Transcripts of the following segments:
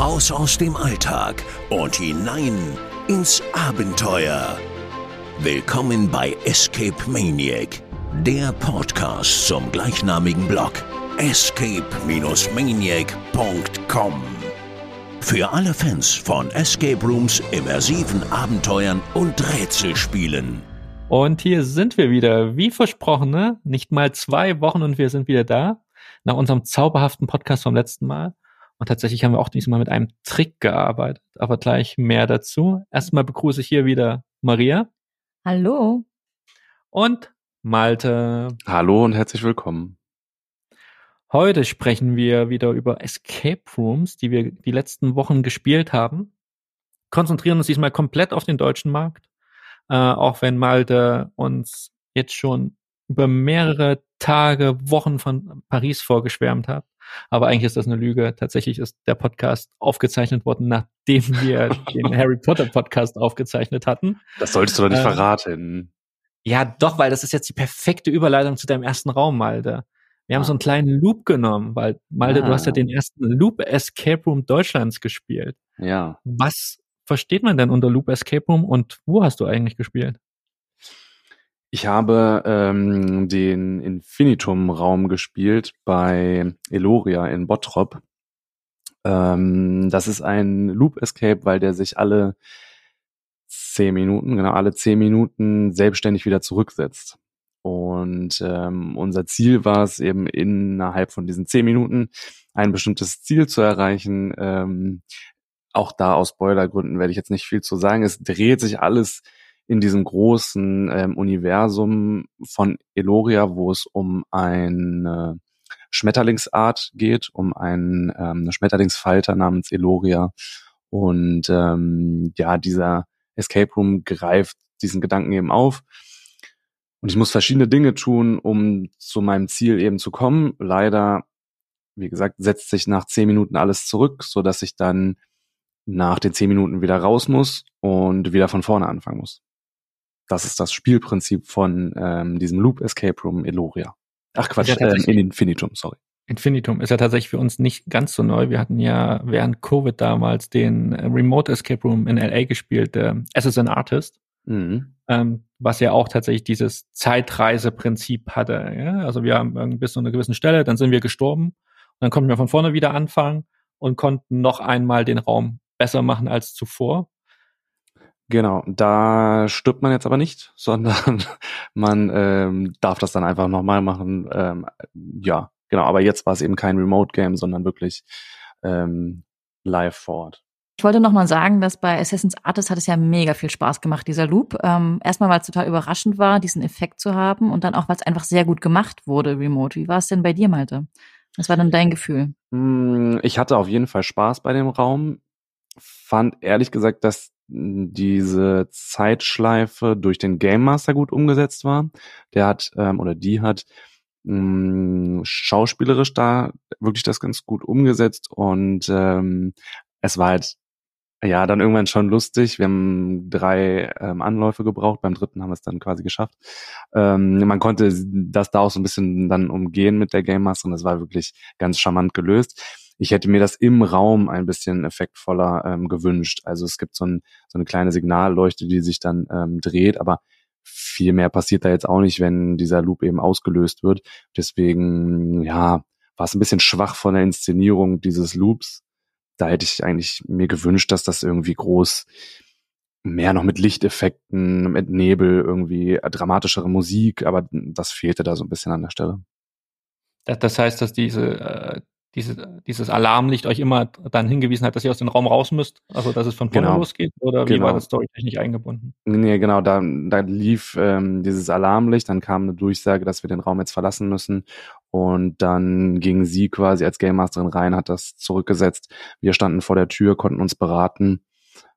Raus aus dem Alltag und hinein ins Abenteuer. Willkommen bei Escape Maniac, der Podcast zum gleichnamigen Blog escape-maniac.com. Für alle Fans von Escape Rooms, immersiven Abenteuern und Rätselspielen. Und hier sind wir wieder, wie versprochen, ne? Nicht mal zwei Wochen und wir sind wieder da. Nach unserem zauberhaften Podcast vom letzten Mal. Und tatsächlich haben wir auch diesmal mit einem Trick gearbeitet, aber gleich mehr dazu. Erstmal begrüße ich hier wieder Maria. Hallo. Und Malte. Hallo und herzlich willkommen. Heute sprechen wir wieder über Escape Rooms, die wir die letzten Wochen gespielt haben. Konzentrieren uns diesmal komplett auf den deutschen Markt äh, auch wenn Malte uns jetzt schon über mehrere Tage, Wochen von Paris vorgeschwärmt hat. Aber eigentlich ist das eine Lüge. Tatsächlich ist der Podcast aufgezeichnet worden, nachdem wir den Harry Potter Podcast aufgezeichnet hatten. Das solltest du doch nicht äh, verraten. Ja, doch, weil das ist jetzt die perfekte Überleitung zu deinem ersten Raum, Malte. Wir haben so einen kleinen Loop genommen, weil Malte, ah. du hast ja ah. den ersten Loop Escape Room Deutschlands gespielt. Ja. Was versteht man denn unter Loop Escape Room und wo hast du eigentlich gespielt? Ich habe ähm, den Infinitum-Raum gespielt bei Eloria in Bottrop. Ähm, das ist ein Loop Escape, weil der sich alle zehn Minuten, genau alle zehn Minuten selbstständig wieder zurücksetzt. Und ähm, unser Ziel war es eben innerhalb von diesen zehn Minuten ein bestimmtes Ziel zu erreichen, ähm, auch da aus Spoilergründen werde ich jetzt nicht viel zu sagen. Es dreht sich alles in diesem großen ähm, Universum von Eloria, wo es um eine Schmetterlingsart geht, um einen ähm, Schmetterlingsfalter namens Eloria. Und ähm, ja, dieser Escape Room greift diesen Gedanken eben auf. Und ich muss verschiedene Dinge tun, um zu meinem Ziel eben zu kommen. Leider, wie gesagt, setzt sich nach zehn Minuten alles zurück, so dass ich dann nach den zehn Minuten wieder raus muss und wieder von vorne anfangen muss. Das ist das Spielprinzip von ähm, diesem Loop Escape Room Eloria. Ach Quatsch, ja äh, in Infinitum, sorry. Infinitum ist ja tatsächlich für uns nicht ganz so neu. Wir hatten ja während Covid damals den äh, Remote Escape Room in LA gespielt, äh, an Artist, mhm. ähm, was ja auch tatsächlich dieses Zeitreiseprinzip hatte. Ja? Also wir haben bis zu einer gewissen Stelle, dann sind wir gestorben und dann konnten wir von vorne wieder anfangen und konnten noch einmal den Raum besser machen als zuvor. Genau, da stirbt man jetzt aber nicht, sondern man ähm, darf das dann einfach nochmal machen. Ähm, ja, genau, aber jetzt war es eben kein Remote-Game, sondern wirklich ähm, live vor Ort. Ich wollte nochmal sagen, dass bei Assassin's Artist hat es ja mega viel Spaß gemacht, dieser Loop. Ähm, erstmal, weil es total überraschend war, diesen Effekt zu haben und dann auch, weil es einfach sehr gut gemacht wurde, remote. Wie war es denn bei dir, Malte? Was war denn dein Gefühl? Hm, ich hatte auf jeden Fall Spaß bei dem Raum fand ehrlich gesagt, dass diese Zeitschleife durch den Game Master gut umgesetzt war. Der hat ähm, oder die hat mh, schauspielerisch da wirklich das ganz gut umgesetzt und ähm, es war halt ja dann irgendwann schon lustig. Wir haben drei ähm, Anläufe gebraucht, beim dritten haben wir es dann quasi geschafft. Ähm, man konnte das da auch so ein bisschen dann umgehen mit der Game Master und das war wirklich ganz charmant gelöst ich hätte mir das im Raum ein bisschen effektvoller ähm, gewünscht. Also es gibt so, ein, so eine kleine Signalleuchte, die sich dann ähm, dreht, aber viel mehr passiert da jetzt auch nicht, wenn dieser Loop eben ausgelöst wird. Deswegen, ja, war es ein bisschen schwach von der Inszenierung dieses Loops. Da hätte ich eigentlich mir gewünscht, dass das irgendwie groß mehr noch mit Lichteffekten, mit Nebel, irgendwie dramatischere Musik, aber das fehlte da so ein bisschen an der Stelle. Das heißt, dass diese, äh, diese, dieses Alarmlicht euch immer dann hingewiesen hat, dass ihr aus dem Raum raus müsst, also dass es von vorne genau. losgeht, oder wie genau. war das storytechnisch eingebunden? Nee, genau, da, da lief ähm, dieses Alarmlicht, dann kam eine Durchsage, dass wir den Raum jetzt verlassen müssen und dann ging sie quasi als Game Masterin rein, hat das zurückgesetzt. Wir standen vor der Tür, konnten uns beraten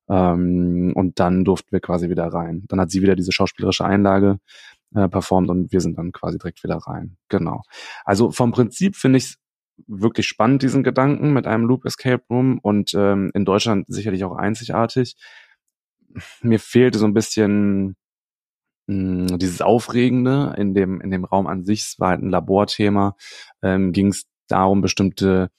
ähm, und dann durften wir quasi wieder rein. Dann hat sie wieder diese schauspielerische Einlage äh, performt und wir sind dann quasi direkt wieder rein. Genau. Also vom Prinzip finde ich wirklich spannend, diesen Gedanken mit einem Loop Escape Room und ähm, in Deutschland sicherlich auch einzigartig. Mir fehlte so ein bisschen mh, hm, dieses Aufregende in dem, in dem Raum an sich. Es war halt ein Laborthema. Ähm, Ging es darum, bestimmte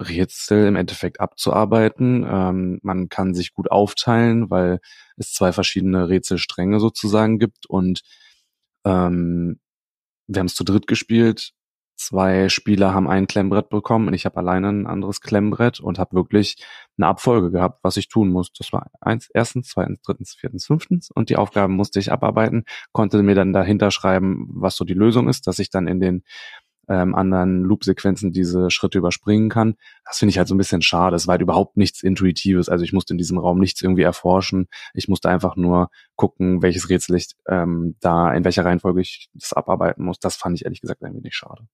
Rätsel im Endeffekt abzuarbeiten. Ähm, man kann sich gut aufteilen, weil es zwei verschiedene Rätselstränge sozusagen gibt und ähm, wir haben es zu dritt gespielt. Zwei Spieler haben ein Klemmbrett bekommen und ich habe alleine ein anderes Klemmbrett und habe wirklich eine Abfolge gehabt, was ich tun muss. Das war eins, erstens, zweitens, drittens, viertens, fünftens und die Aufgaben musste ich abarbeiten, konnte mir dann dahinter schreiben, was so die Lösung ist, dass ich dann in den ähm, anderen Loop-Sequenzen diese Schritte überspringen kann. Das finde ich halt so ein bisschen schade. Es war halt überhaupt nichts Intuitives. Also ich musste in diesem Raum nichts irgendwie erforschen. Ich musste einfach nur gucken, welches Rätsel ich ähm, da, in welcher Reihenfolge ich das abarbeiten muss. Das fand ich ehrlich gesagt ein wenig schade.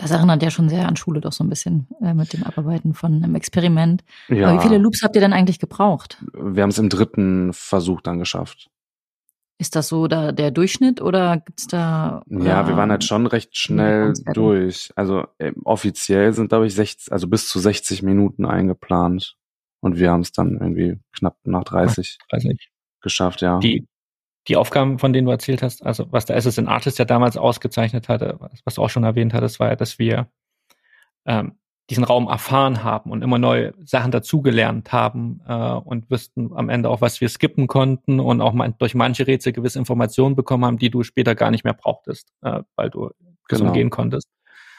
Das erinnert ja schon sehr an Schule doch so ein bisschen äh, mit dem Abarbeiten von einem Experiment. Ja. Aber wie viele Loops habt ihr denn eigentlich gebraucht? Wir haben es im dritten Versuch dann geschafft. Ist das so da der Durchschnitt oder gibt's da? Ja, wir waren halt schon recht schnell durch. Also äh, offiziell sind, glaube ich, 60, also bis zu 60 Minuten eingeplant. Und wir haben es dann irgendwie knapp nach 30 Weiß nicht. geschafft, ja. Die, die Aufgaben, von denen du erzählt hast, also was der Assassin Artist ja damals ausgezeichnet hatte, was- du auch schon erwähnt hattest, war ja, dass wir ähm, diesen Raum erfahren haben und immer neue Sachen dazugelernt haben äh, und wüssten am Ende auch, was wir skippen konnten und auch man, durch manche Rätsel gewisse Informationen bekommen haben, die du später gar nicht mehr brauchtest, äh, weil du Genau. umgehen konntest.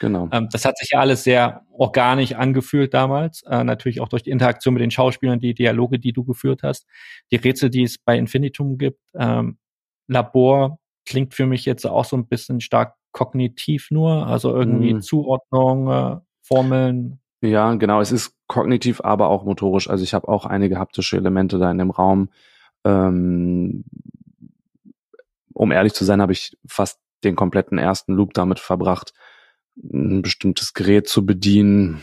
Genau. Ähm, das hat sich ja alles sehr organisch angefühlt damals. Äh, natürlich auch durch die Interaktion mit den Schauspielern, die Dialoge, die du geführt hast, die Rätsel, die es bei Infinitum gibt. Ähm, Labor klingt für mich jetzt auch so ein bisschen stark kognitiv nur, also irgendwie Mhm. Zuordnung, äh, Formeln. Ja, genau. Es ist kognitiv, aber auch motorisch. Also ich habe auch einige haptische Elemente da in dem Raum. Ähm, um ehrlich zu sein, habe ich fast den kompletten ersten Loop damit verbracht, ein bestimmtes Gerät zu bedienen.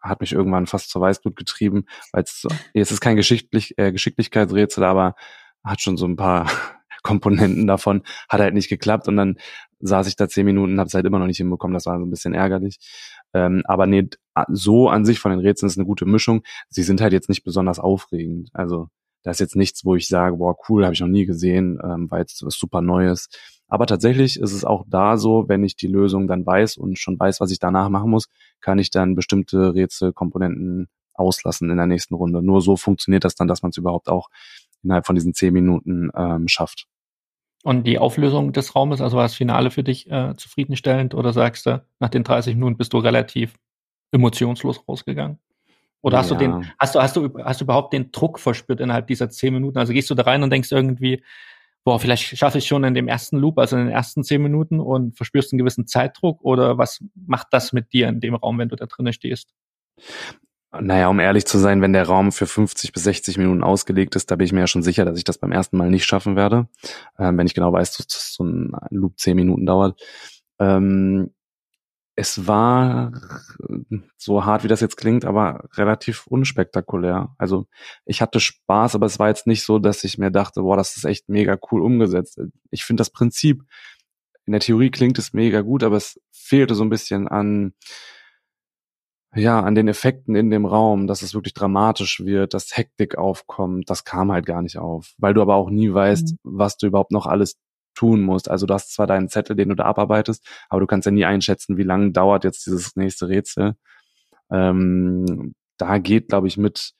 Hat mich irgendwann fast zur Weißblut getrieben, weil es so, jetzt ist kein Geschichtlich, äh, Geschicklichkeitsrätsel, aber hat schon so ein paar Komponenten davon. Hat halt nicht geklappt und dann saß ich da zehn Minuten, habe es halt immer noch nicht hinbekommen. Das war so ein bisschen ärgerlich. Ähm, aber nee, so an sich von den Rätseln ist eine gute Mischung. Sie sind halt jetzt nicht besonders aufregend. Also da ist jetzt nichts, wo ich sage, boah, cool, habe ich noch nie gesehen, ähm, weil es was super Neues. Aber tatsächlich ist es auch da so, wenn ich die Lösung dann weiß und schon weiß, was ich danach machen muss, kann ich dann bestimmte Rätselkomponenten auslassen in der nächsten Runde. Nur so funktioniert das dann, dass man es überhaupt auch innerhalb von diesen zehn Minuten ähm, schafft. Und die Auflösung des Raumes, also war das Finale für dich äh, zufriedenstellend oder sagst du, nach den 30 Minuten bist du relativ emotionslos rausgegangen? Oder hast Ja. du den, hast du, hast du, hast du überhaupt den Druck verspürt innerhalb dieser 10 Minuten? Also gehst du da rein und denkst irgendwie, boah, vielleicht schaffe ich schon in dem ersten Loop, also in den ersten 10 Minuten und verspürst einen gewissen Zeitdruck oder was macht das mit dir in dem Raum, wenn du da drinnen stehst? Naja, um ehrlich zu sein, wenn der Raum für 50 bis 60 Minuten ausgelegt ist, da bin ich mir ja schon sicher, dass ich das beim ersten Mal nicht schaffen werde. Ähm, wenn ich genau weiß, dass so ein Loop 10 Minuten dauert. Ähm, es war so hart, wie das jetzt klingt, aber relativ unspektakulär. Also ich hatte Spaß, aber es war jetzt nicht so, dass ich mir dachte, boah, das ist echt mega cool umgesetzt. Ich finde das Prinzip, in der Theorie klingt es mega gut, aber es fehlte so ein bisschen an, ja, an den Effekten in dem Raum, dass es wirklich dramatisch wird, dass Hektik aufkommt, das kam halt gar nicht auf, weil du aber auch nie weißt, Mhm. was du überhaupt noch alles tun musst. Also du hast zwar deinen Zettel, den du da abarbeitest, aber du kannst ja nie einschätzen, wie lange dauert jetzt dieses nächste Rätsel. Ähm, da geht, glaube ich, mit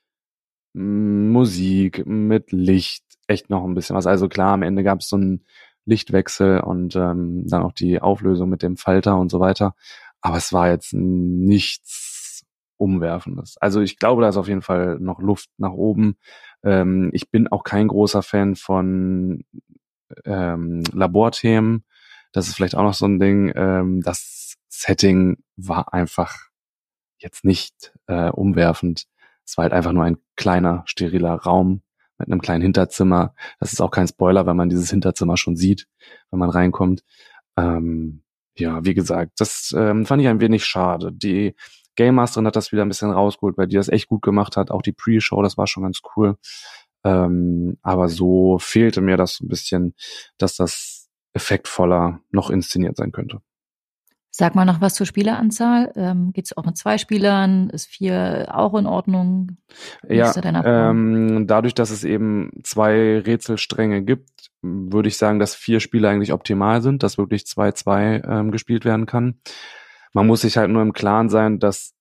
mm, Musik, mit Licht echt noch ein bisschen was. Also klar, am Ende gab es so einen Lichtwechsel und ähm, dann auch die Auflösung mit dem Falter und so weiter. Aber es war jetzt nichts Umwerfendes. Also ich glaube, da ist auf jeden Fall noch Luft nach oben. Ähm, ich bin auch kein großer Fan von ähm, Laborthemen. Das ist vielleicht auch noch so ein Ding. Ähm, das Setting war einfach jetzt nicht äh, umwerfend. Es war halt einfach nur ein kleiner, steriler Raum mit einem kleinen Hinterzimmer. Das ist auch kein Spoiler, weil man dieses Hinterzimmer schon sieht, wenn man reinkommt. Ähm, ja, wie gesagt, das ähm, fand ich ein wenig schade. Die Game Masterin hat das wieder ein bisschen rausgeholt, weil die das echt gut gemacht hat. Auch die Pre-Show, das war schon ganz cool. Ähm, aber so fehlte mir das so ein bisschen, dass das effektvoller noch inszeniert sein könnte. Sag mal noch was zur Spieleranzahl. Ähm, Geht es auch mit zwei Spielern? Ist vier auch in Ordnung? Wie Ja, ähm, dadurch, dass es eben zwei Rätselstränge gibt, würde ich sagen, dass vier Spiele eigentlich optimal sind, dass wirklich 2-2 ähm, gespielt werden kann. Man muss sich halt nur im Klaren sein, dass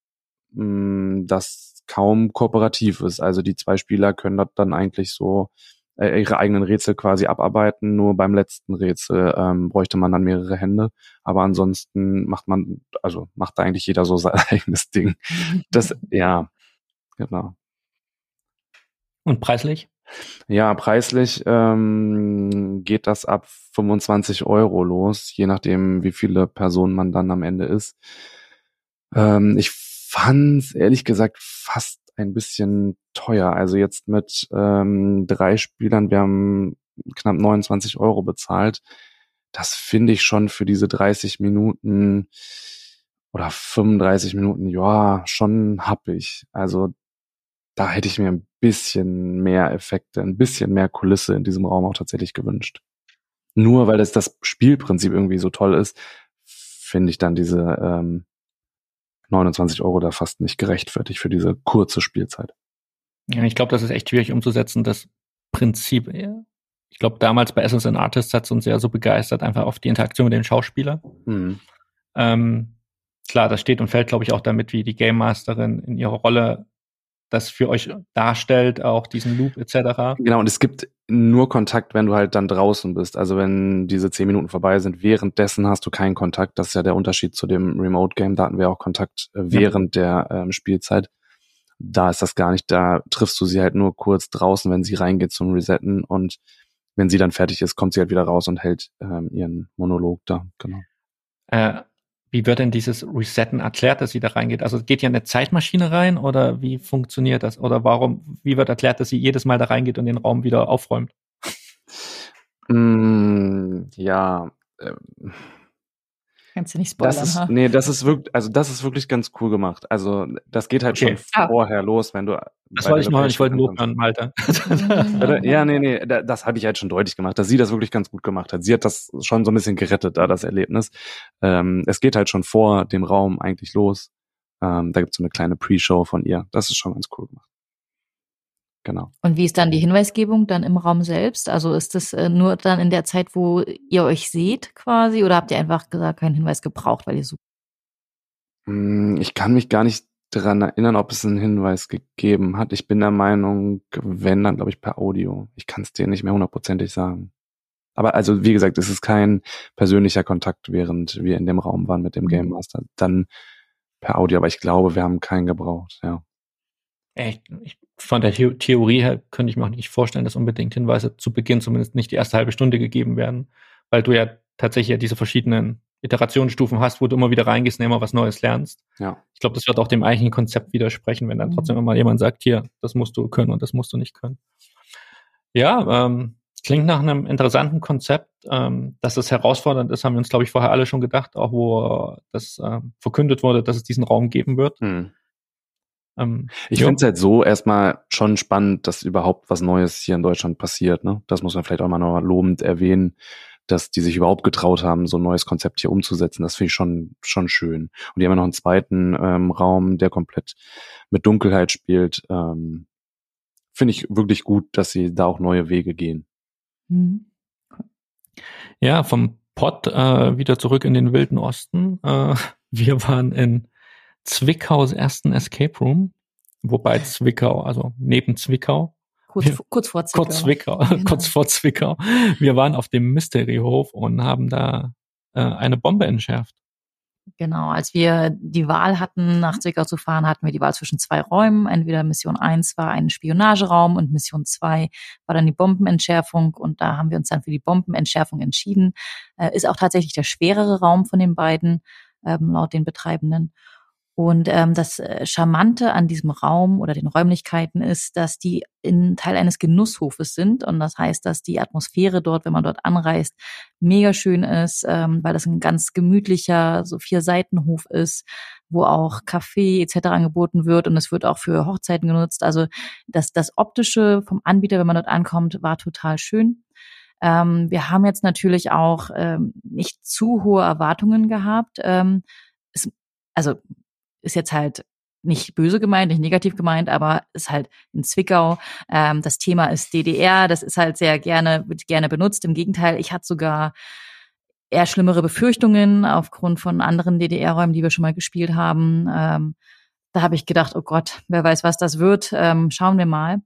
mh, das kaum kooperativ ist. Also die zwei Spieler können dort dann eigentlich so äh, ihre eigenen Rätsel quasi abarbeiten. Nur beim letzten Rätsel ähm, bräuchte man dann mehrere Hände. Aber ansonsten macht man, also macht da eigentlich jeder so sein eigenes Ding. Das, ja, genau. Und preislich? Ja, preislich ähm, geht das ab 25 Euro los, je nachdem, wie viele Personen man dann am Ende ist. Ähm, ich fand's ehrlich gesagt fast ein bisschen teuer. Also jetzt mit ähm, drei Spielern, wir haben knapp 29 Euro bezahlt. Das finde ich schon für diese 30 Minuten oder 35 Minuten, ja, schon happig. Also da hätte ich mir ein bisschen mehr Effekte, ein bisschen mehr Kulisse in diesem Raum auch tatsächlich gewünscht. Nur weil das das Spielprinzip irgendwie so toll ist, finde ich dann diese ähm, 29 Euro da fast nicht gerechtfertigt für diese kurze Spielzeit. Ja, ich glaube, das ist echt schwierig umzusetzen, das Prinzip. Ich glaube, damals bei Essence and Artists hat es uns ja so begeistert, einfach auf die Interaktion mit den Schauspielern. Mhm. Ähm, klar, das steht und fällt, glaube ich, auch damit, wie die Game Masterin in ihrer Rolle das für euch darstellt, auch diesen Loop etc. Genau, und es gibt nur Kontakt, wenn du halt dann draußen bist. Also wenn diese zehn Minuten vorbei sind, währenddessen hast du keinen Kontakt. Das ist ja der Unterschied zu dem Remote Game. Da hatten wir auch Kontakt äh, während ja. der ähm, Spielzeit. Da ist das gar nicht. Da triffst du sie halt nur kurz draußen, wenn sie reingeht zum Resetten und wenn sie dann fertig ist, kommt sie halt wieder raus und hält ähm, ihren Monolog da. Genau. Äh, wie wird denn dieses Resetten erklärt, dass sie da reingeht? Also geht ja eine Zeitmaschine rein oder wie funktioniert das? Oder warum, wie wird erklärt, dass sie jedes Mal da reingeht und den Raum wieder aufräumt? Mm, ja, ähm, Kannst du nicht spoilern, das ist, Nee, das ist wirklich, also das ist wirklich ganz cool gemacht. Also das geht halt okay. schon ah. vorher los, wenn du. Das wollte ich noch, ich wollte Lob an Malta. ja, nee, nee, das habe ich halt schon deutlich gemacht, dass sie das wirklich ganz gut gemacht hat. Sie hat das schon so ein bisschen gerettet, da das Erlebnis. Ähm, es geht halt schon vor dem Raum eigentlich los. Ähm, da gibt's so eine kleine Pre-Show von ihr. Das ist schon ganz cool gemacht. Genau. Und wie ist dann die Hinweisgebung dann im Raum selbst? Also ist das äh, nur dann in der Zeit, wo ihr euch seht quasi oder habt ihr einfach gesagt, keinen Hinweis gebraucht, weil ihr sucht? Hm, ich kann mich gar nicht daran erinnern, ob es einen Hinweis gegeben hat. Ich bin der Meinung, wenn, dann glaube ich per Audio. Ich kann es dir nicht mehr hundertprozentig sagen. Aber also, wie gesagt, es ist kein persönlicher Kontakt, während wir in dem Raum waren mit dem mhm. Game Master. Dann per Audio, aber ich glaube, wir haben keinen gebraucht, ja. Echt? Ich von der Theorie her könnte ich mir auch nicht vorstellen, dass unbedingt Hinweise zu Beginn zumindest nicht die erste halbe Stunde gegeben werden, weil du ja tatsächlich ja diese verschiedenen Iterationsstufen hast, wo du immer wieder reingehst und immer was Neues lernst. Ja. Ich glaube, das wird auch dem eigentlichen Konzept widersprechen, wenn dann trotzdem immer jemand sagt, hier, das musst du können und das musst du nicht können. Ja, ähm, klingt nach einem interessanten Konzept. Ähm, dass es herausfordernd ist, haben wir uns, glaube ich, vorher alle schon gedacht, auch wo das äh, verkündet wurde, dass es diesen Raum geben wird. Hm. Ähm, ich finde es halt so erstmal schon spannend, dass überhaupt was Neues hier in Deutschland passiert. Ne? Das muss man vielleicht auch mal noch lobend erwähnen, dass die sich überhaupt getraut haben, so ein neues Konzept hier umzusetzen. Das finde ich schon, schon schön. Und die haben ja noch einen zweiten ähm, Raum, der komplett mit Dunkelheit spielt. Ähm, finde ich wirklich gut, dass sie da auch neue Wege gehen. Mhm. Ja, vom Pott äh, wieder zurück in den wilden Osten. Äh, wir waren in Zwickaus ersten Escape Room, wobei Zwickau, also neben Zwickau. Kurz, wir, kurz vor Zwickau. Kurz, Zwickau genau. kurz vor Zwickau. Wir waren auf dem Mysteryhof und haben da äh, eine Bombe entschärft. Genau, als wir die Wahl hatten, nach Zwickau zu fahren, hatten wir die Wahl zwischen zwei Räumen. Entweder Mission 1 war ein Spionageraum und Mission 2 war dann die Bombenentschärfung. Und da haben wir uns dann für die Bombenentschärfung entschieden. Äh, ist auch tatsächlich der schwerere Raum von den beiden, ähm, laut den Betreibenden. Und ähm, das äh, Charmante an diesem Raum oder den Räumlichkeiten ist, dass die in Teil eines Genusshofes sind. Und das heißt, dass die Atmosphäre dort, wenn man dort anreist, mega schön ist, ähm, weil das ein ganz gemütlicher, so vier Seitenhof ist, wo auch Kaffee etc. angeboten wird und es wird auch für Hochzeiten genutzt. Also das, das Optische vom Anbieter, wenn man dort ankommt, war total schön. Ähm, wir haben jetzt natürlich auch ähm, nicht zu hohe Erwartungen gehabt. Ähm, es, also ist jetzt halt nicht böse gemeint, nicht negativ gemeint, aber ist halt in Zwickau. Ähm, das Thema ist DDR, das ist halt sehr gerne, wird gerne benutzt. Im Gegenteil, ich hatte sogar eher schlimmere Befürchtungen aufgrund von anderen DDR-Räumen, die wir schon mal gespielt haben. Ähm, da habe ich gedacht, oh Gott, wer weiß, was das wird. Ähm, schauen wir mal.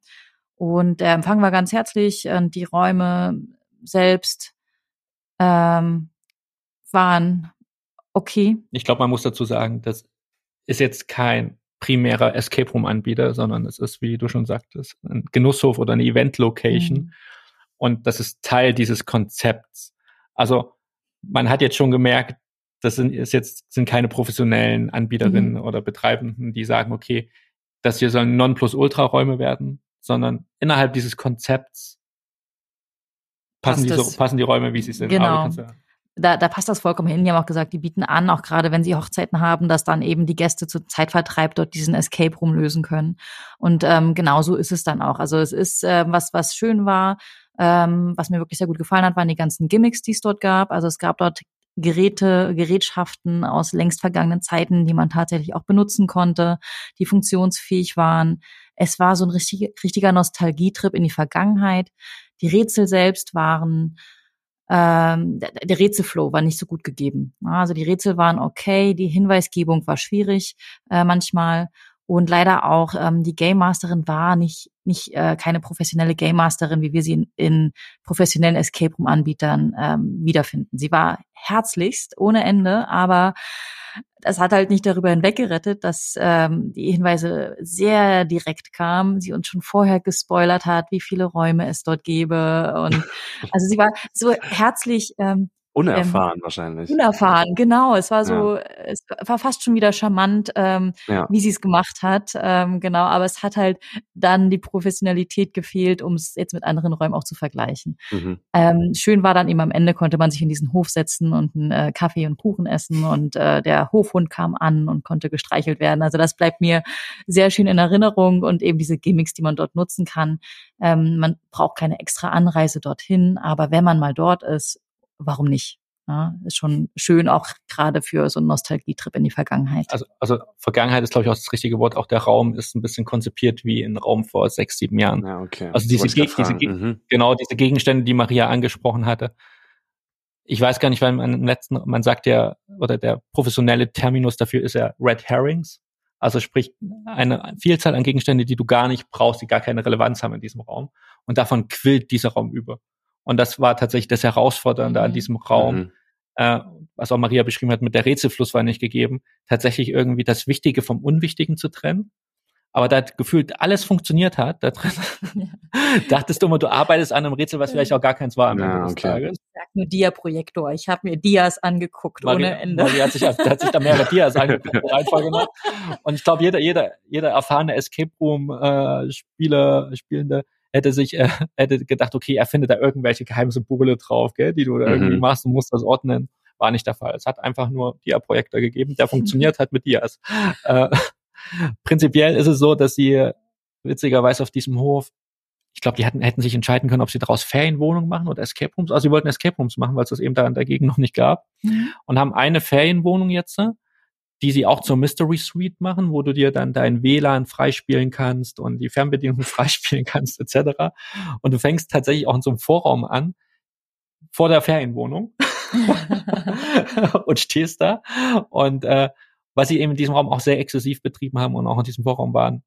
Und der Empfang war ganz herzlich und die Räume selbst ähm, waren okay. Ich glaube, man muss dazu sagen, das ist jetzt kein primärer Escape Room Anbieter, sondern es ist, wie du schon sagtest, ein Genusshof oder eine Event Location. Mhm. Und das ist Teil dieses Konzepts. Also man hat jetzt schon gemerkt, das sind ist jetzt sind keine professionellen Anbieterinnen mhm. oder Betreibenden, die sagen, okay, das hier sollen Non-Plus-Ultra-Räume werden, sondern innerhalb dieses Konzepts passen, die, so, passen die Räume, wie sie sind. Genau. Da, da passt das vollkommen hin. Die haben auch gesagt, die bieten an, auch gerade wenn sie Hochzeiten haben, dass dann eben die Gäste zu Zeitvertreib dort diesen Escape Room lösen können. Und ähm, genauso ist es dann auch. Also es ist äh, was, was schön war, ähm, was mir wirklich sehr gut gefallen hat, waren die ganzen Gimmicks, die es dort gab. Also es gab dort Geräte, Gerätschaften aus längst vergangenen Zeiten, die man tatsächlich auch benutzen konnte, die funktionsfähig waren. Es war so ein richtig, richtiger Nostalgietrip in die Vergangenheit. Die Rätsel selbst waren, ähm, der, Rätselflow war nicht so gut gegeben. Also die Rätsel waren okay, die Hinweisgebung war schwierig äh, manchmal und leider auch ähm, die Game Masterin war nicht nicht äh, keine professionelle Game Masterin, wie wir sie in, in professionellen Escape Room Anbietern ähm, wiederfinden. Sie war herzlichst ohne Ende, aber das hat halt nicht darüber hinweggerettet, dass ähm, die Hinweise sehr direkt kamen, sie uns schon vorher gespoilert hat, wie viele Räume es dort gäbe und also sie war so herzlich ähm, Unerfahren ähm, wahrscheinlich. Unerfahren, genau. Es war so, ja. es war fast schon wieder charmant, ähm, ja. wie sie es gemacht hat. Ähm, genau, aber es hat halt dann die Professionalität gefehlt, um es jetzt mit anderen Räumen auch zu vergleichen. Mhm. Ähm, schön war dann eben am Ende konnte man sich in diesen Hof setzen und einen äh, Kaffee und Kuchen essen und äh, der Hofhund kam an und konnte gestreichelt werden. Also das bleibt mir sehr schön in Erinnerung und eben diese Gimmicks, die man dort nutzen kann. Ähm, man braucht keine extra Anreise dorthin, aber wenn man mal dort ist, warum nicht? Ja, ist schon schön, auch gerade für so einen Nostalgietrip in die Vergangenheit. Also, also Vergangenheit ist, glaube ich, auch das richtige Wort. Auch der Raum ist ein bisschen konzipiert wie ein Raum vor sechs, sieben Jahren. Ja, okay. Also diese, Ge diese Ge mhm. genau diese Gegenstände, die Maria angesprochen hatte. Ich weiß gar nicht, weil man im letzten, man sagt ja, oder der professionelle Terminus dafür ist ja Red Herrings. Also sprich eine Vielzahl an Gegenständen, die du gar nicht brauchst, die gar keine Relevanz haben in diesem Raum. Und davon quillt dieser Raum über. Und das war tatsächlich das Herausfordernde mhm. an diesem Raum. Mhm. Äh, was auch Maria beschrieben hat, mit der Rätselfluss war nicht gegeben, tatsächlich irgendwie das Wichtige vom Unwichtigen zu trennen. Aber da gefühlt alles funktioniert hat, da drin, ja. dachtest du immer, du arbeitest an einem Rätsel, was vielleicht auch gar keins war am ja, Ende des okay. Tages. Ich sag nur Dia-Projektor. Ich habe mir Dias angeguckt Maria, ohne Ende. Maria hat sich, hat sich da mehrere Dias angeguckt, Reihenfolge noch. Und ich glaube, jeder, jeder, jeder erfahrene Escape Room äh, Spieler, Spielende hätte sich, äh, hätte gedacht, okay, er findet da irgendwelche geheime Symbole drauf, gell, die du da mhm. irgendwie machst und musst das ordnen. War nicht der Fall. Es hat einfach nur Dia-Projektor gegeben, der funktioniert hat mit Dias. Äh, prinzipiell ist es so, dass sie witzigerweise auf diesem Hof ich glaube, die hatten, hätten sich entscheiden können, ob sie daraus Ferienwohnungen machen oder Escape Rooms. Also sie wollten Escape Rooms machen, weil es das eben da dagegen noch nicht gab. Mhm. Und haben eine Ferienwohnung jetzt, die sie auch zur Mystery Suite machen, wo du dir dann dein WLAN freispielen kannst und die Fernbedienung freispielen kannst, etc. Und du fängst tatsächlich auch in so einem Vorraum an, vor der Ferienwohnung und stehst da. Und äh, was sie eben in diesem Raum auch sehr exzessiv betrieben haben und auch in diesem Vorraum waren,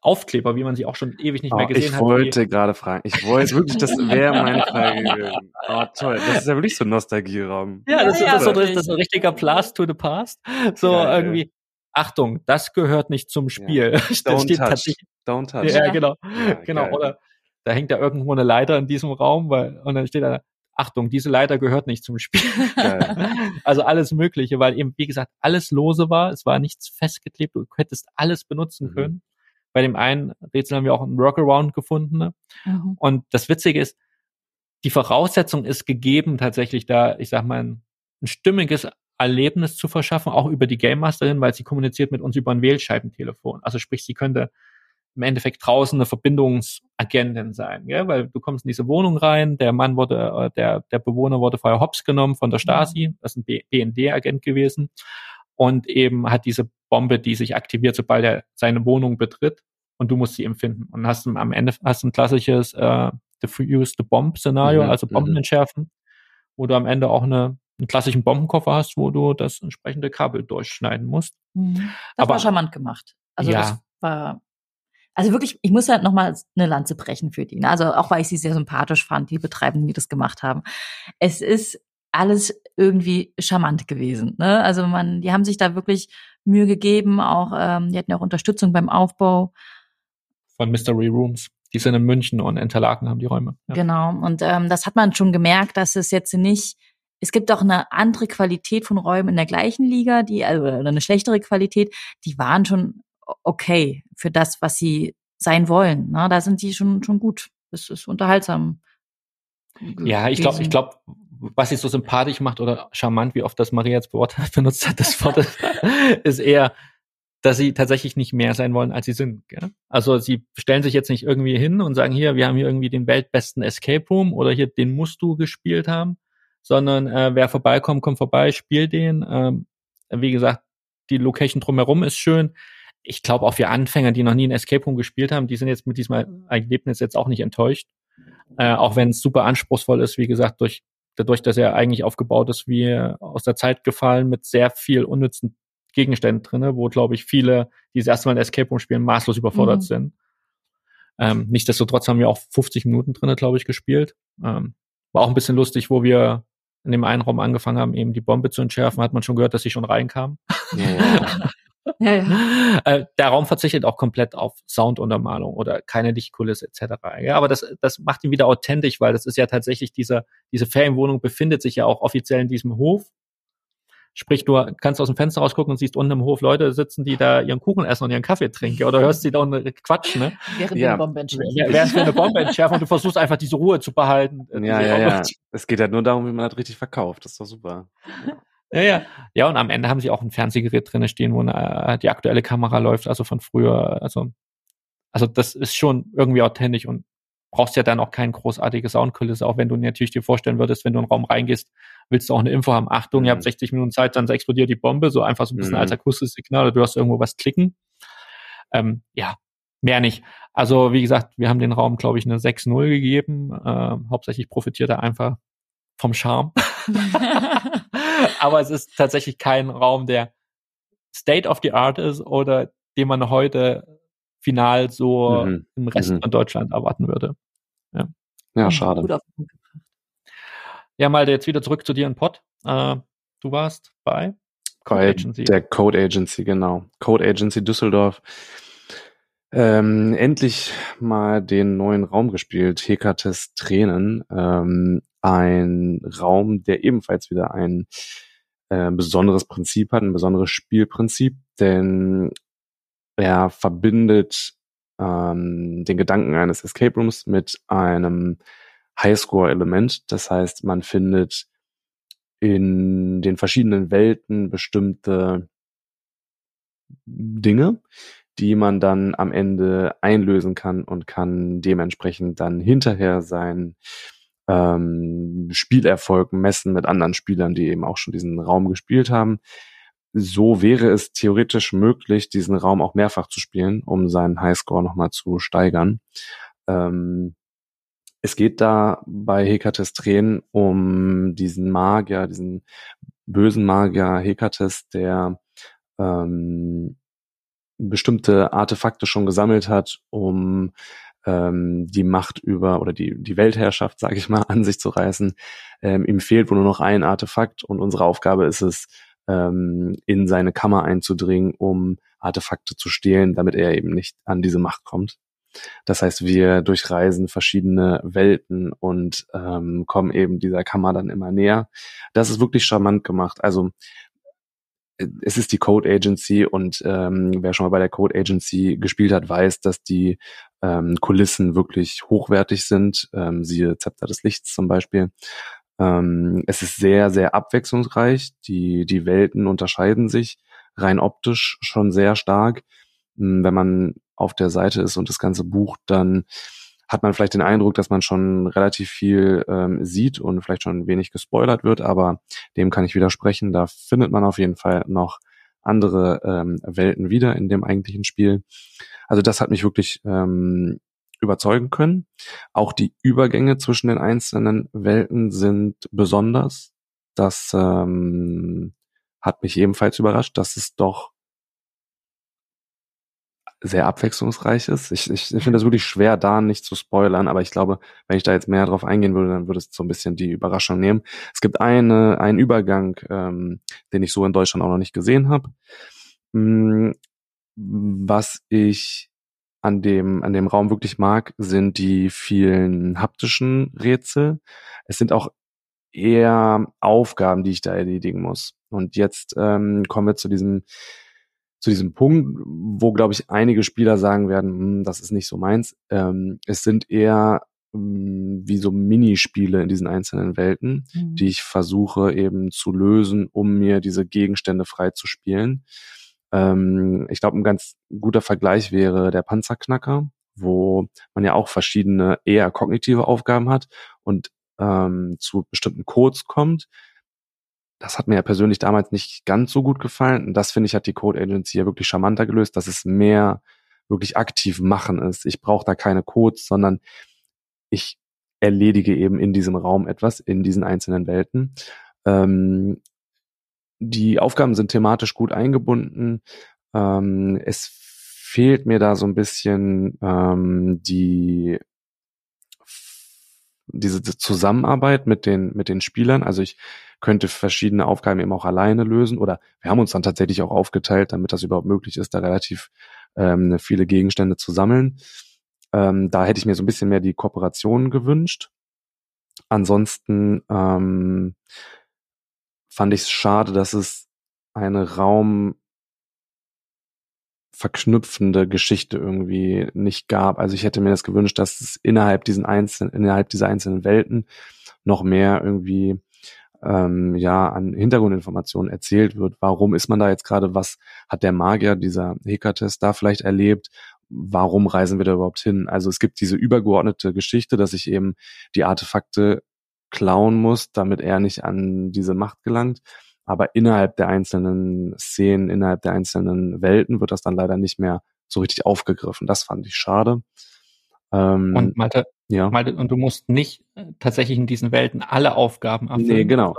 Aufkleber, wie man sie auch schon ewig nicht mehr oh, gesehen ich hat. Ich wollte gerade fragen. Ich wollte wirklich, das wäre meine Frage gewesen. Oh, toll. Das ist ja wirklich so ein Nostalgieraum. Ja, das, ja, ist, so, das ist ein richtiger Blast to the Past. So ja, irgendwie, Achtung, das gehört nicht zum Spiel. Ja. Don't touch. Don't touch. Ja, genau. Ja, genau. Geil. Oder da hängt ja irgendwo eine Leiter in diesem Raum, weil, und dann steht da, Achtung, diese Leiter gehört nicht zum Spiel. also alles Mögliche, weil eben, wie gesagt, alles lose war, es war nichts festgeklebt, du hättest alles benutzen mhm. können. Bei dem einen Rätsel haben wir auch einen Workaround gefunden. Ne? Mhm. Und das Witzige ist, die Voraussetzung ist gegeben, tatsächlich da, ich sag mal, ein, ein stimmiges Erlebnis zu verschaffen, auch über die Game Masterin, weil sie kommuniziert mit uns über ein Wählscheibentelefon. Also sprich, sie könnte im Endeffekt draußen eine Verbindungsagentin sein, gell? weil du kommst in diese Wohnung rein, der Mann wurde, äh, der, der Bewohner wurde vorher hops genommen von der Stasi, mhm. das ist ein BND-Agent gewesen und eben hat diese Bombe, die sich aktiviert, sobald er seine Wohnung betritt und du musst sie empfinden. Und hast am Ende hast ein klassisches äh, Diffuse the Bomb Szenario, mhm, also Bomben mhm. entschärfen, wo du am Ende auch eine einen klassischen Bombenkoffer hast, wo du das entsprechende Kabel durchschneiden musst. Mhm. Das Aber- war charmant gemacht. Also Ja. das war, also wirklich, ich muss halt nochmal eine Lanze brechen für die. ne? Also auch weil ich sie sehr sympathisch fand, die Betreibenden, die das gemacht haben. Es ist alles irgendwie charmant gewesen. Ne? Also man, die haben sich da wirklich Mühe gegeben, auch, ähm, die hatten ja auch Unterstützung beim Aufbau. Von Mystery Rooms. Die sind in München und Interlaken haben die Räume. Ja. Genau. Und ähm, das hat man schon gemerkt, dass es jetzt nicht, es gibt auch eine andere Qualität von Räumen in der gleichen Liga, die, also eine schlechtere Qualität, die waren schon okay für das, was sie sein wollen. Na, da sind die schon, schon gut. Das ist unterhaltsam. Ja, ich glaube, ich glaube, was sie so sympathisch macht oder charmant, wie oft das Maria jetzt Wort benutzt hat, das Wort ist, eher, dass sie tatsächlich nicht mehr sein wollen, als sie sind. Gell? Also sie stellen sich jetzt nicht irgendwie hin und sagen, hier, wir haben hier irgendwie den weltbesten Escape Room oder hier, den musst du gespielt haben, sondern äh, wer vorbeikommt, kommt vorbei, spielt den. Ähm, wie gesagt, die Location drumherum ist schön. Ich glaube auch für Anfänger, die noch nie ein Escape Room gespielt haben, die sind jetzt mit diesem Ergebnis jetzt auch nicht enttäuscht. Äh, auch wenn es super anspruchsvoll ist, wie gesagt, durch dadurch, dass er eigentlich aufgebaut ist wie aus der Zeit gefallen mit sehr viel unnützen Gegenständen drinne, wo glaube ich viele, die das erste Mal ein Escape Room spielen, maßlos überfordert Mhm. sind. Ähm, Nichtsdestotrotz haben wir auch 50 Minuten drinne, glaube ich, gespielt. Ähm, war auch ein bisschen lustig, wo wir in dem einen Raum angefangen haben, eben die Bombe zu entschärfen, hat man schon gehört, dass sie schon reinkam. Ja, ja. Ja, ja. Äh, der Raum verzichtet auch komplett auf Sounduntermalung oder keine Lichtkulisse etc. Ja, aber das, das macht ihn wieder authentisch, weil das ist ja tatsächlich dieser, diese Ferienwohnung befindet sich ja auch offiziell in diesem Hof. Sprich, du kannst aus dem Fenster rausgucken und siehst unten im Hof Leute sitzen, die da ihren Kuchen essen und ihren Kaffee trinken oder hörst sie da unten quatschen, ne? Während Ja. ja. Bombe entschärfen. Wer- Während für eine Bombe entschärfen und du versuchst einfach diese Ruhe zu behalten. ja, Diese ja, ja. Bombe- Es geht halt nur darum, wie man das richtig verkauft. Das ist doch super. Ja, ja. Ja, und am Ende haben sie auch ein Fernsehgerät drinne stehen, wo eine, die aktuelle Kamera läuft, also von früher. Also, also das ist schon irgendwie authentisch und brauchst ja dann auch kein großartige Soundkulisse, auch wenn du natürlich dir vorstellen würdest, wenn du in den Raum reingehst, willst du auch eine Info haben. Achtung, ihr Mhm. habt 60 Minuten Zeit, dann explodiert die Bombe, so einfach so ein bisschen Mhm. als akustisches Signal oder du hast irgendwo was klicken. Ähm, ja, mehr nicht. Also, wie gesagt, wir haben den Raum, glaube ich, eine 6-0 gegeben. Ähm, hauptsächlich profitiert er einfach vom Charme. Aber es ist tatsächlich kein Raum, der State of the Art ist oder den man heute final so Mhm. im Rest Mhm. von Deutschland erwarten würde. Ja, schade. Den Punkt gebracht. Ja, mal jetzt wieder zurück zu dir in Pott. Äh, du warst bei Code Agency. der Code Agency, genau. Code Agency Düsseldorf. Ähm, endlich mal den neuen Raum gespielt, Hekates Tränen. Ähm, ein Raum, der ebenfalls wieder ein äh, besonderes Prinzip hat, ein besonderes Spielprinzip, denn er verbindet ähm, den Gedanken eines Escape Rooms mit einem Highscore-Element. Das heißt, man findet in den verschiedenen Welten bestimmte Dinge, die man dann am Ende einlösen kann und kann dementsprechend dann hinterher sein ähm, Spielerfolg messen mit anderen Spielern, die eben auch schon diesen Raum gespielt haben. So wäre es theoretisch möglich, diesen Raum auch mehrfach zu spielen, um seinen Highscore nochmal zu steigern. Ähm, es geht da bei Hekates Tränen um diesen Magier, diesen bösen Magier Hekates, der ähm, bestimmte Artefakte schon gesammelt hat, um ähm, die Macht über oder die, die Weltherrschaft, sage ich mal, an sich zu reißen. Ähm, ihm fehlt wohl nur noch ein Artefakt und unsere Aufgabe ist es, ähm, in seine Kammer einzudringen, um Artefakte zu stehlen, damit er eben nicht an diese Macht kommt. Das heißt, wir durchreisen verschiedene Welten und ähm, kommen eben dieser Kammer dann immer näher. Das ist wirklich charmant gemacht. Also es ist die Code Agency und ähm, wer schon mal bei der Code Agency gespielt hat, weiß, dass die ähm, Kulissen wirklich hochwertig sind. Ähm, siehe Zepter des Lichts zum Beispiel. Ähm, es ist sehr, sehr abwechslungsreich. Die, die Welten unterscheiden sich rein optisch schon sehr stark. Hm, Wenn man auf der Seite ist und das ganze Buch, dann hat man vielleicht den Eindruck, dass man schon relativ viel ähm, sieht und vielleicht schon wenig gespoilert wird, aber dem kann ich widersprechen. Da findet man auf jeden Fall noch andere ähm, Welten wieder in dem eigentlichen Spiel. Also das hat mich wirklich ähm, überzeugen können. Auch die Übergänge zwischen den einzelnen Welten sind besonders. Das ähm, hat mich ebenfalls überrascht, dass es doch sehr abwechslungsreich ist. Ich, ich, ich finde das wirklich schwer, da nicht zu spoilern, aber ich glaube, wenn ich da jetzt mehr drauf eingehen würde, dann würde es so ein bisschen die Überraschung nehmen. Es gibt eine, einen Übergang, ähm, den ich so in Deutschland auch noch nicht gesehen habe. Mm, was ich an dem, an dem Raum wirklich mag, sind die vielen haptischen Rätsel. Es sind auch eher Aufgaben, die ich da erledigen muss. Und jetzt ähm, kommen wir zu diesem zu diesem Punkt, wo, glaube ich, einige Spieler sagen werden, hm, das ist nicht so meins. Ähm, es sind eher hm, wie so Minispiele in diesen einzelnen Welten, mhm. die ich versuche eben zu lösen, um mir diese Gegenstände frei zu spielen. Ähm, ich glaube, ein ganz guter Vergleich wäre der Panzerknacker, wo man ja auch verschiedene eher kognitive Aufgaben hat und ähm, zu bestimmten Codes kommt, das hat mir ja persönlich damals nicht ganz so gut gefallen. Und das finde ich hat die Code Agency hier wirklich charmanter gelöst, dass es mehr wirklich aktiv machen ist. Ich brauche da keine Codes, sondern ich erledige eben in diesem Raum etwas, in diesen einzelnen Welten. Ähm, die Aufgaben sind thematisch gut eingebunden. Ähm, es fehlt mir da so ein bisschen ähm, die diese Zusammenarbeit mit den mit den Spielern. Also ich könnte verschiedene Aufgaben eben auch alleine lösen oder wir haben uns dann tatsächlich auch aufgeteilt, damit das überhaupt möglich ist, da relativ ähm, viele Gegenstände zu sammeln. Ähm, da hätte ich mir so ein bisschen mehr die Kooperation gewünscht. Ansonsten ähm, fand ich es schade, dass es eine Raum verknüpfende Geschichte irgendwie nicht gab. Also ich hätte mir das gewünscht, dass es innerhalb diesen einzelnen, innerhalb dieser einzelnen Welten noch mehr irgendwie ähm, ja an Hintergrundinformationen erzählt wird. Warum ist man da jetzt gerade? Was hat der Magier, dieser Hekates, da vielleicht erlebt? Warum reisen wir da überhaupt hin? Also es gibt diese übergeordnete Geschichte, dass ich eben die Artefakte klauen muss, damit er nicht an diese Macht gelangt. Aber innerhalb der einzelnen Szenen, innerhalb der einzelnen Welten wird das dann leider nicht mehr so richtig aufgegriffen. Das fand ich schade. Ähm, und Malte, ja. Malte, und du musst nicht äh, tatsächlich in diesen Welten alle Aufgaben erfüllen. Nee, genau.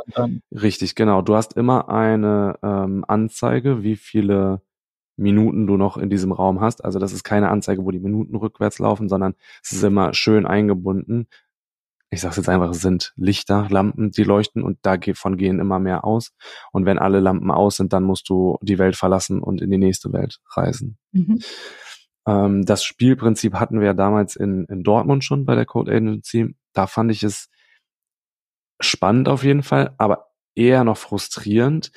Richtig, genau. Du hast immer eine ähm, Anzeige, wie viele Minuten du noch in diesem Raum hast. Also das ist keine Anzeige, wo die Minuten rückwärts laufen, sondern es ist immer schön eingebunden. Ich sage jetzt einfach, es sind Lichter, Lampen, die leuchten und davon gehen immer mehr aus. Und wenn alle Lampen aus sind, dann musst du die Welt verlassen und in die nächste Welt reisen. Mhm. Ähm, das Spielprinzip hatten wir ja damals in, in Dortmund schon bei der Code Agency. Da fand ich es spannend auf jeden Fall, aber eher noch frustrierend.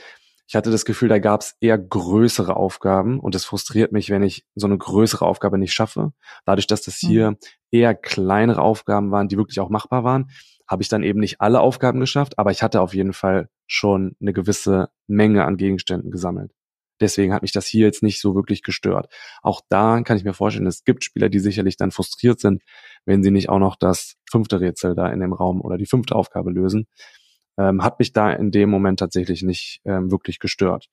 Ich hatte das Gefühl, da gab es eher größere Aufgaben und es frustriert mich, wenn ich so eine größere Aufgabe nicht schaffe. Dadurch, dass das hier mhm. eher kleinere Aufgaben waren, die wirklich auch machbar waren, habe ich dann eben nicht alle Aufgaben geschafft, aber ich hatte auf jeden Fall schon eine gewisse Menge an Gegenständen gesammelt. Deswegen hat mich das hier jetzt nicht so wirklich gestört. Auch da kann ich mir vorstellen, es gibt Spieler, die sicherlich dann frustriert sind, wenn sie nicht auch noch das fünfte Rätsel da in dem Raum oder die fünfte Aufgabe lösen. Ähm, hat mich da in dem Moment tatsächlich nicht ähm, wirklich gestört.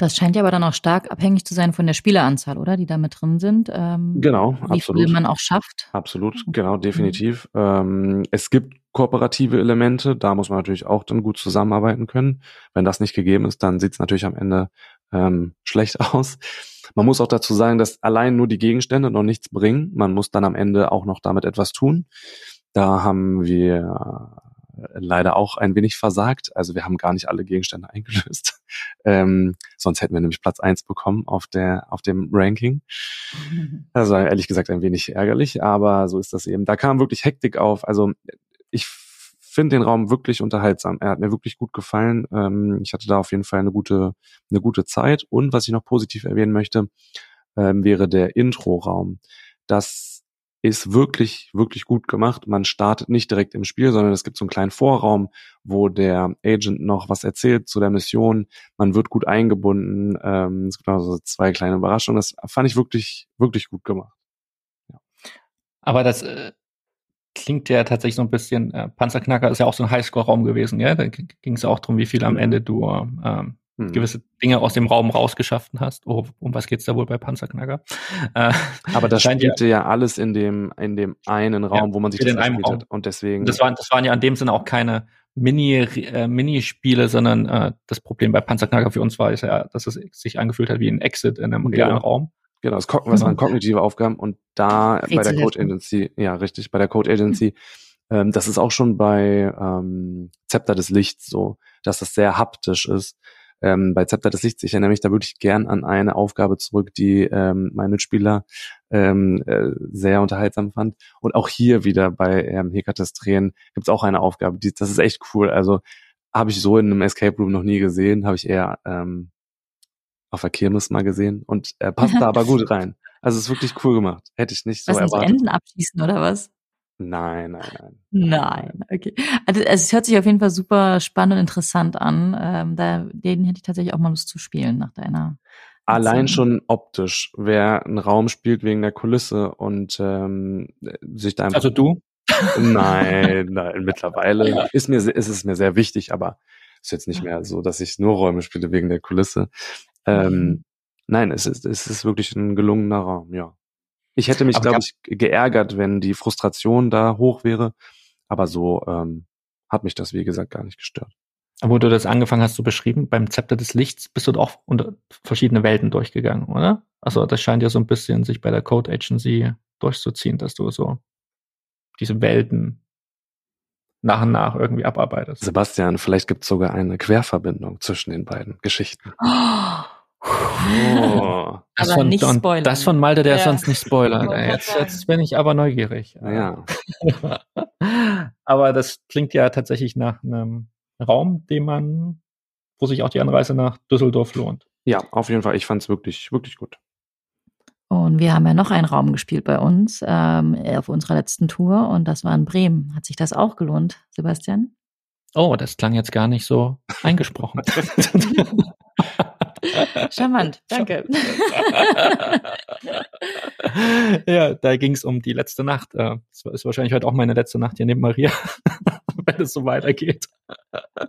Das scheint ja aber dann auch stark abhängig zu sein von der Spieleranzahl, oder? Die da mit drin sind. Ähm, genau, wie absolut. Wie viel man auch schafft. Absolut, genau, definitiv. Mhm. Ähm, es gibt kooperative Elemente, da muss man natürlich auch dann gut zusammenarbeiten können. Wenn das nicht gegeben ist, dann sieht es natürlich am Ende ähm, schlecht aus. Man muss auch dazu sagen, dass allein nur die Gegenstände noch nichts bringen. Man muss dann am Ende auch noch damit etwas tun. Da haben wir leider auch ein wenig versagt. Also wir haben gar nicht alle Gegenstände eingelöst. Ähm, sonst hätten wir nämlich Platz eins bekommen auf der auf dem Ranking. Also ehrlich gesagt ein wenig ärgerlich, aber so ist das eben. Da kam wirklich Hektik auf. Also ich finde den Raum wirklich unterhaltsam. Er hat mir wirklich gut gefallen. Ähm, ich hatte da auf jeden Fall eine gute, eine gute Zeit. Und was ich noch positiv erwähnen möchte, ähm, wäre der Intro-Raum. Das ist wirklich, wirklich gut gemacht. Man startet nicht direkt im Spiel, sondern es gibt so einen kleinen Vorraum, wo der Agent noch was erzählt zu der Mission. Man wird gut eingebunden. Ähm, es gibt noch so zwei kleine Überraschungen. Das fand ich wirklich, wirklich gut gemacht. Ja. Aber das, äh, klingt ja tatsächlich so ein bisschen, äh, Panzerknacker ist ja auch so ein Highscore-Raum gewesen, ja? Da ging es auch darum, wie viel am. Ende du ähm, hm. gewisse Dinge aus dem Raum rausgeschaffen hast. Oh, um was geht's da wohl bei Panzerknacker? Äh, Aber das spielte ja, ja, alles in dem, in dem einen Raum, ja, wo man sich das Raum. hat. Und deswegen. Das waren, das waren ja in dem Sinne auch keine Mini, äh, Minispiele, sondern äh, das Problem bei Panzerknacker für uns war ist ja, dass es sich angefühlt hat wie ein Exit in einem realen Genau. Raum. Genau, das, was waren kognitive Aufgaben und da bei der Rätsel Code. Agency, ja richtig, bei der Code Agency, ähm, das ist auch schon bei ähm, Zepter des Lichts so, dass das sehr haptisch ist. Ähm, bei Zepter des Lichts, ich erinnere mich da wirklich gern an eine Aufgabe zurück, die ähm, mein Mitspieler ähm, äh, sehr unterhaltsam fand. Und auch hier wieder bei ähm, Hekates Tränen gibt es auch eine Aufgabe, die, das ist echt cool. Also habe ich so in einem Escape Room noch nie gesehen, habe ich eher ähm, auf der Kirmes mal gesehen und er passt da aber gut rein. Also es ist wirklich cool gemacht. Hätte ich nicht so Was erwartet. Enden abschießen oder was? Nein, nein, nein. Nein, okay. Also, also es hört sich auf jeden Fall super spannend und interessant an. Ähm, da, den hätte ich tatsächlich auch mal Lust zu spielen nach deiner. Allein Erzählung. schon optisch, wer einen Raum spielt wegen der Kulisse und ähm, sich da einfach Also du? Nein, nein, mittlerweile ist mir ist es mir sehr wichtig, aber ist jetzt nicht mehr so, dass ich nur Räume spiele wegen der Kulisse. Ähm, Mhm. nein, es ist es ist wirklich ein gelungener Raum, ja. Ich hätte mich, glaube ich, geärgert, wenn die Frustration da hoch wäre, aber so ähm, hat mich das wie gesagt gar nicht gestört. Wo du das angefangen hast zu beschrieben, beim Zepter des Lichts bist du auch unter verschiedene Welten durchgegangen, oder? Also das scheint ja so ein bisschen sich bei der Code Agency durchzuziehen, dass du so diese Welten nach und nach irgendwie abarbeitest. Sebastian, vielleicht gibt es sogar eine Querverbindung zwischen den beiden Geschichten. Oh, Das Aber von, nicht spoilern. Das von Malte, der Ja. sonst nicht spoilert. Jetzt, jetzt bin ich aber neugierig. ja. aber das klingt ja tatsächlich nach einem Raum, den man, wo sich auch die Anreise nach Düsseldorf lohnt. Ja, auf jeden Fall. Ich fand es wirklich, wirklich gut. Und wir haben ja noch einen Raum gespielt bei uns ähm, auf unserer letzten Tour und das war in Bremen. Hat sich das auch gelohnt, Sebastian? Oh, das klang jetzt gar nicht so eingesprochen. Charmant, danke. ja, da ging es um die letzte Nacht. Äh, Das ist wahrscheinlich heute auch meine letzte Nacht hier neben Maria, wenn es so weitergeht.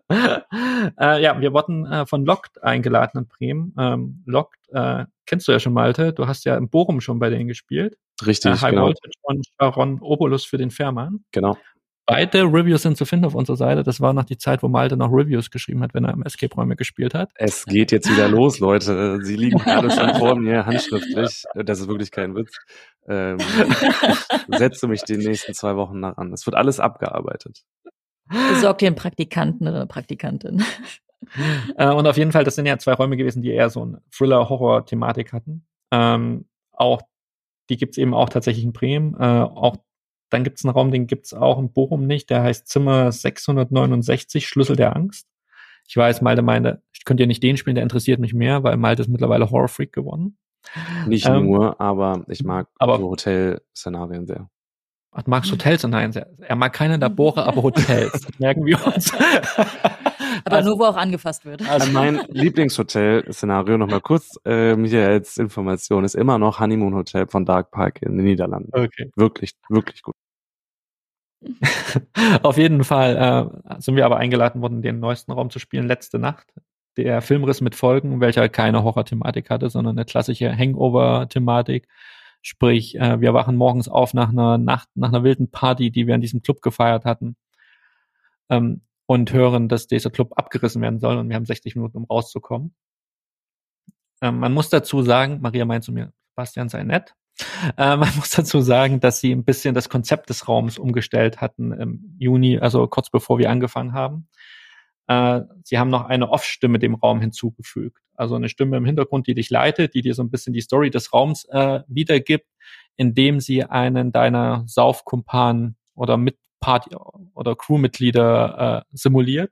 äh, ja, wir wurden äh, von Locked eingeladen in Bremen. Ähm, Locked äh, kennst du ja schon, Malte. Du hast ja im Bochum schon bei denen gespielt. Richtig, Äh, High genau. Voltage von Sharon Obolus für den Fährmann. genau. Beide Reviews sind zu finden auf unserer Seite. Das war noch die Zeit, wo Malte noch Reviews geschrieben hat, wenn er im Escape-Räume gespielt hat. Es geht jetzt wieder los, Leute. Sie liegen gerade schon vor mir, handschriftlich. Das ist wirklich kein Witz. Ähm, ich setze mich die nächsten zwei Wochen nach an. Es wird alles abgearbeitet. Besorgt dir einen Praktikanten oder eine Praktikantin. Äh, und auf jeden Fall, das sind ja zwei Räume gewesen, die eher so eine Thriller-Horror-Thematik hatten. Ähm, auch, die gibt's eben auch tatsächlich in Bremen. Äh, auch dann gibt's einen Raum, den gibt's auch in Bochum nicht. Der heißt Zimmer 669, Schlüssel der Angst. Ich weiß, Malte meinte, ich könnte ja nicht den spielen, der interessiert mich mehr, weil Malte ist mittlerweile Horror-Freak geworden. Nicht Ähm, nur, aber ich mag aber- so Hotel-Szenarien sehr. Ach, du magst Hotels? Nein, er mag keine Labore, aber Hotels. Das merken wir uns. Aber Also- nur, wo auch angefasst wird. Also mein Lieblingshotel-Szenario, nochmal kurz ähm, hier als Information, ist immer noch Honeymoon Hotel von Dark Park in den Niederlanden. Okay. Wirklich, wirklich gut. Auf jeden Fall äh, sind wir aber eingeladen worden, den neuesten Raum zu spielen, letzte Nacht. Der Filmriss mit Folgen, welcher keine Horror-Thematik hatte, sondern eine klassische Hangover-Thematik. Sprich, äh, wir wachen morgens auf nach einer Nacht, nach einer wilden Party, die wir in diesem Club gefeiert hatten. Ähm, und hören, dass dieser Club abgerissen werden soll und wir haben 60 Minuten, um rauszukommen. Ähm, man muss dazu sagen, Maria meint zu mir, Bastian sei nett. Äh, man muss dazu sagen, dass sie ein bisschen das Konzept des Raums umgestellt hatten im Juni, also kurz bevor wir angefangen haben. Äh, sie haben noch eine Off-Stimme dem Raum hinzugefügt. Also eine Stimme im Hintergrund, die dich leitet, die dir so ein bisschen die Story des Raums äh, wiedergibt, indem sie einen deiner Saufkumpanen oder Mitparty oder Crewmitglieder äh, simuliert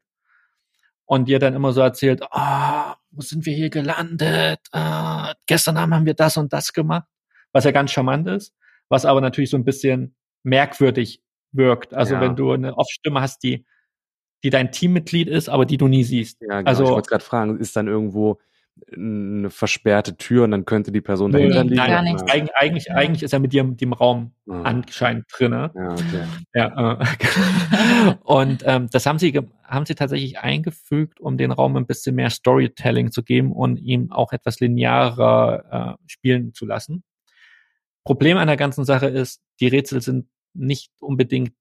und dir dann immer so erzählt, ah, wo sind wir hier gelandet? Ah, gestern Abend haben wir das und das gemacht, was ja ganz charmant ist, was aber natürlich so ein bisschen merkwürdig wirkt. Also Ja. wenn du eine Off-Stimme hast, die, die dein Teammitglied ist, aber die du nie siehst. Ja, genau. Also- ich wollte gerade fragen, ist dann irgendwo eine versperrte Tür und dann könnte die Person Nö, dahinter nee, liegen? gar nichts. Eig eigentlich, Ja. eigentlich ist er mit dir im, dem Raum Ah. anscheinend drinne. Ja, okay. Ja, äh, und ähm, das haben sie, haben sie tatsächlich eingefügt, um den Raum ein bisschen mehr Storytelling zu geben und ihm auch etwas linearer äh, spielen zu lassen. Problem an der ganzen Sache ist, die Rätsel sind nicht unbedingt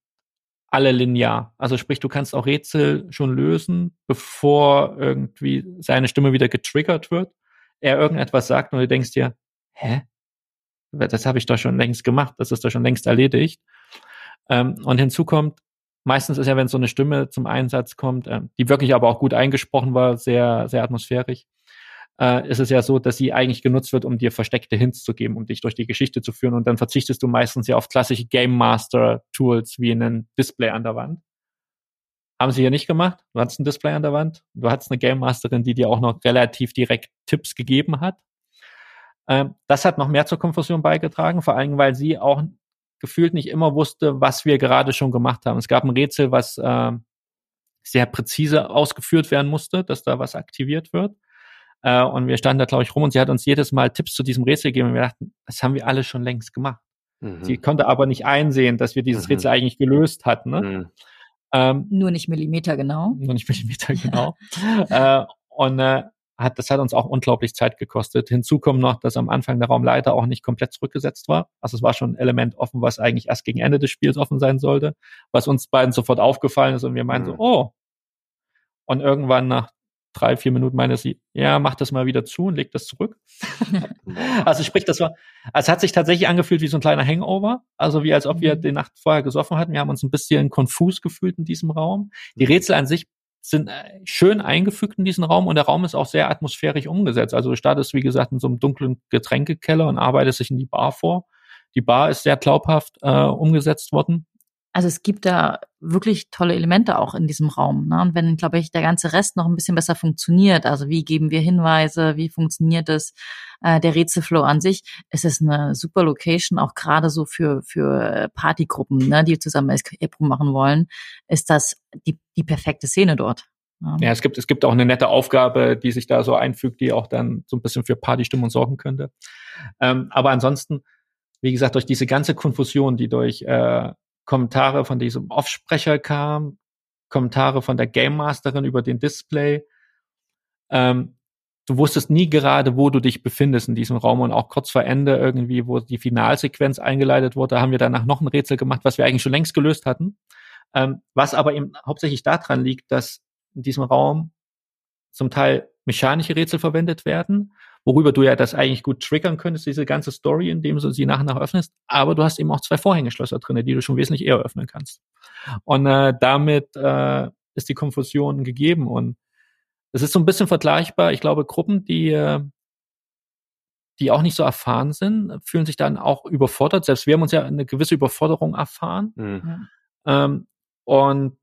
alle linear. Also sprich, du kannst auch Rätsel schon lösen, bevor irgendwie seine Stimme wieder getriggert wird. Er irgendetwas sagt und du denkst dir, hä? Das habe ich doch schon längst gemacht, das ist doch schon längst erledigt. Ähm, und hinzu kommt, meistens ist ja, wenn so eine Stimme zum Einsatz kommt, äh, die wirklich aber auch gut eingesprochen war, sehr, sehr atmosphärisch, äh, ist es ja so, dass sie eigentlich genutzt wird, um dir versteckte Hints zu geben, um dich durch die Geschichte zu führen. Und dann verzichtest du meistens ja auf klassische Game Master Tools wie ein Display an der Wand. Haben sie hier nicht gemacht. Du hattest ein Display an der Wand. Du hattest eine Game Masterin, die dir auch noch relativ direkt Tipps gegeben hat. Ähm, das hat noch mehr zur Konfusion beigetragen, vor allem, weil sie auch gefühlt nicht immer wusste, was wir gerade schon gemacht haben. Es gab ein Rätsel, was äh, sehr präzise ausgeführt werden musste, dass da was aktiviert wird. Äh, und wir standen da, glaube ich, rum und sie hat uns jedes Mal Tipps zu diesem Rätsel gegeben und wir dachten, das haben wir alle schon längst gemacht. Mhm. Sie konnte aber nicht einsehen, dass wir dieses mhm. Rätsel eigentlich gelöst hatten. Ne? Mhm. Ähm, nur nicht Millimeter genau. Nur nicht Millimeter genau. äh, und äh, hat, das hat uns auch unglaublich Zeit gekostet. Hinzu kommt noch, dass am Anfang der Raumleiter auch nicht komplett zurückgesetzt war. Also es war schon ein Element offen, was eigentlich erst gegen Ende des Spiels offen sein sollte, was uns beiden sofort aufgefallen ist und wir meinen mhm. so, oh. Und irgendwann nach drei, vier Minuten meinte sie, ja, mach das mal wieder zu und leg das zurück. also sprich, das war, es hat sich tatsächlich angefühlt wie so ein kleiner Hangover. Also wie als ob wir mhm. die Nacht vorher gesoffen hatten. Wir haben uns ein bisschen konfus gefühlt in diesem Raum. Die mhm. Rätsel an sich sind äh, schön eingefügt in diesen Raum und der Raum ist auch sehr atmosphärisch umgesetzt. Also du startest, wie gesagt, in so einem dunklen Getränkekeller und arbeitest dich in die Bar vor. Die Bar ist sehr glaubhaft äh, umgesetzt worden. Also es gibt da wirklich tolle Elemente auch in diesem Raum. Ne? Und wenn, glaube ich, der ganze Rest noch ein bisschen besser funktioniert, also wie geben wir Hinweise, wie funktioniert es, äh, der Rätselflow an sich, ist es eine super Location, auch gerade so für, für Partygruppen, ne, die zusammen Escape Room machen wollen, ist das die, die perfekte Szene dort. Ja. ja, es gibt, es gibt auch eine nette Aufgabe, die sich da so einfügt, die auch dann so ein bisschen für Partystimmung sorgen könnte. Ähm, aber ansonsten, wie gesagt, durch diese ganze Konfusion, die durch äh, Kommentare von diesem Offsprecher kam, Kommentare von der Game Masterin über den Display. Ähm, du wusstest nie gerade, wo du dich befindest in diesem Raum und auch kurz vor Ende irgendwie, wo die Finalsequenz eingeleitet wurde, haben wir danach noch ein Rätsel gemacht, was wir eigentlich schon längst gelöst hatten. Ähm, was aber eben hauptsächlich daran liegt, dass in diesem Raum zum Teil mechanische Rätsel verwendet werden worüber du ja das eigentlich gut triggern könntest, diese ganze Story, indem du sie nach und nach öffnest. Aber du hast eben auch zwei Vorhängeschlösser drin, die du schon wesentlich eher öffnen kannst. Und äh, damit äh, ist die Konfusion gegeben. Und es ist so ein bisschen vergleichbar. Ich glaube, Gruppen, die äh, die auch nicht so erfahren sind, fühlen sich dann auch überfordert. Selbst wir haben uns ja eine gewisse Überforderung erfahren. Mhm. Ähm, und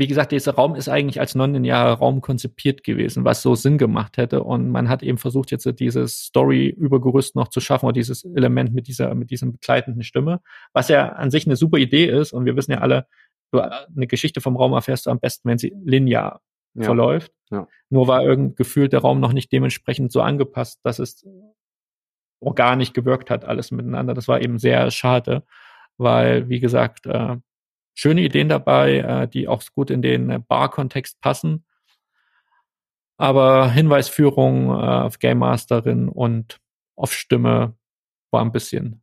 wie gesagt, dieser Raum ist eigentlich als nonlinearer Raum konzipiert gewesen, was so Sinn gemacht hätte. Und man hat eben versucht, jetzt dieses Story-Übergerüst noch zu schaffen oder dieses Element mit dieser, mit diesem begleitenden Stimme, was ja an sich eine super Idee ist. Und wir wissen ja alle, du, eine Geschichte vom Raum erfährst du am besten, wenn sie linear ja. verläuft. Ja. Nur war irgend gefühlt der Raum noch nicht dementsprechend so angepasst, dass es organisch gewirkt hat, alles miteinander. Das war eben sehr schade, weil, wie gesagt, äh, schöne Ideen dabei, äh, die auch gut in den äh, Bar-Kontext passen. Aber Hinweisführung äh, auf Game Masterin und auf Stimme war ein bisschen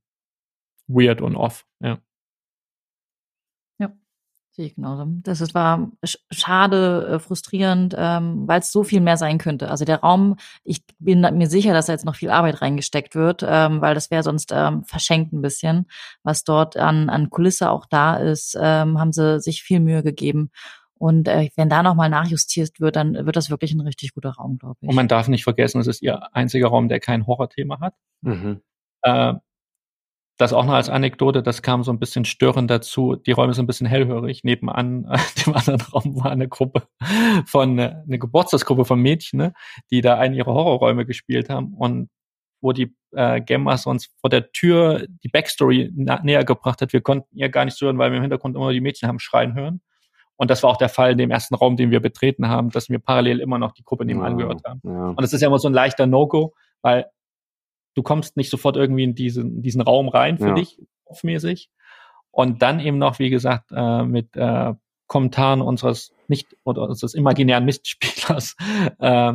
weird und off, ja. Sehe ich genauso. Das ist, war schade, äh, frustrierend, ähm, weil es so viel mehr sein könnte. Also der Raum, ich bin mir sicher, dass da jetzt noch viel Arbeit reingesteckt wird, ähm, weil das wäre sonst ähm, verschenkt ein bisschen. Was dort an, an Kulisse auch da ist, ähm, haben sie sich viel Mühe gegeben. Und äh, wenn da nochmal nachjustiert wird, dann wird das wirklich ein richtig guter Raum, glaube ich. Und man darf nicht vergessen, es ist ihr einziger Raum, der kein Horrorthema hat. Mhm. Äh, das auch noch als Anekdote, das kam so ein bisschen störend dazu. Die Räume sind ein bisschen hellhörig. Nebenan, äh, dem anderen Raum war eine Gruppe von, äh, eine Geburtstagsgruppe von Mädchen, ne, die da einen ihrer Horrorräume gespielt haben und wo die äh, Game Master uns vor der Tür die Backstory näher gebracht hat. Wir konnten ihr gar nicht hören, weil wir im Hintergrund immer die Mädchen haben schreien hören. Und das war auch der Fall in dem ersten Raum, den wir betreten haben, dass wir parallel immer noch die Gruppe nebenan ja, gehört haben. Ja. Und das ist ja immer so ein leichter No-Go, weil du kommst nicht sofort irgendwie in diesen, diesen Raum rein für ja. dich, kopfmäßig. Und dann eben noch, wie gesagt, äh, mit äh, Kommentaren unseres nicht oder unseres imaginären Mistspielers. Äh,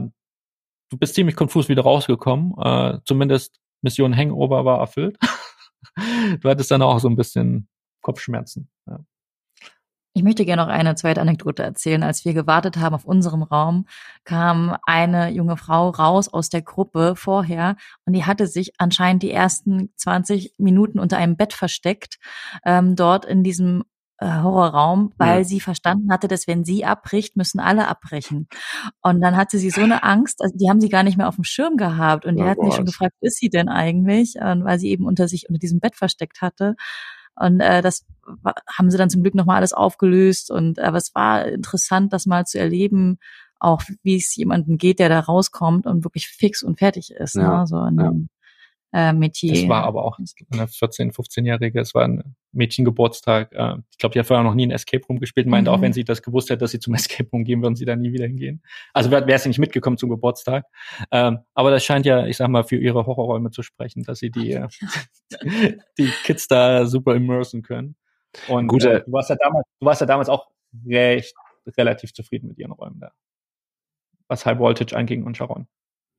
du bist ziemlich konfus wieder rausgekommen. Äh, zumindest Mission Hangover war erfüllt. du hattest dann auch so ein bisschen Kopfschmerzen. Ja. Ich möchte gerne noch eine zweite Anekdote erzählen. Als wir gewartet haben auf unserem Raum, kam eine junge Frau raus aus der Gruppe vorher und die hatte sich anscheinend die ersten 20 Minuten unter einem Bett versteckt, ähm, dort in diesem äh, Horrorraum, weil ja. sie verstanden hatte, dass wenn sie abbricht, müssen alle abbrechen. Und dann hatte sie so eine Angst, also die haben sie gar nicht mehr auf dem Schirm gehabt und die oh hatten sich schon gefragt, wo ist sie denn eigentlich? Und weil sie eben unter sich unter diesem Bett versteckt hatte. Und äh, das haben sie dann zum Glück nochmal alles aufgelöst. Und aber es war interessant, das mal zu erleben, auch wie es jemandem geht, der da rauskommt und wirklich fix und fertig ist. Ja, ne? So in ja. dem äh, Metier. Das war aber auch eine 14-, 15-Jährige. Es war ein Mädchengeburtstag. Äh, ich glaube, die hat vorher noch nie ein Escape Room gespielt. Meinte mhm. auch, wenn sie das gewusst hätte, dass sie zum Escape Room gehen, würden sie da nie wieder hingehen. Also wäre sie nicht mitgekommen zum Geburtstag. Ähm, aber das scheint ja, ich sag mal, für ihre Horrorräume zu sprechen, dass sie die, äh, die Kids da super immersen können. Und Gute. Äh, du warst ja damals, du warst ja damals auch recht relativ zufrieden mit ihren Räumen da. Was High Voltage anging und Sharon.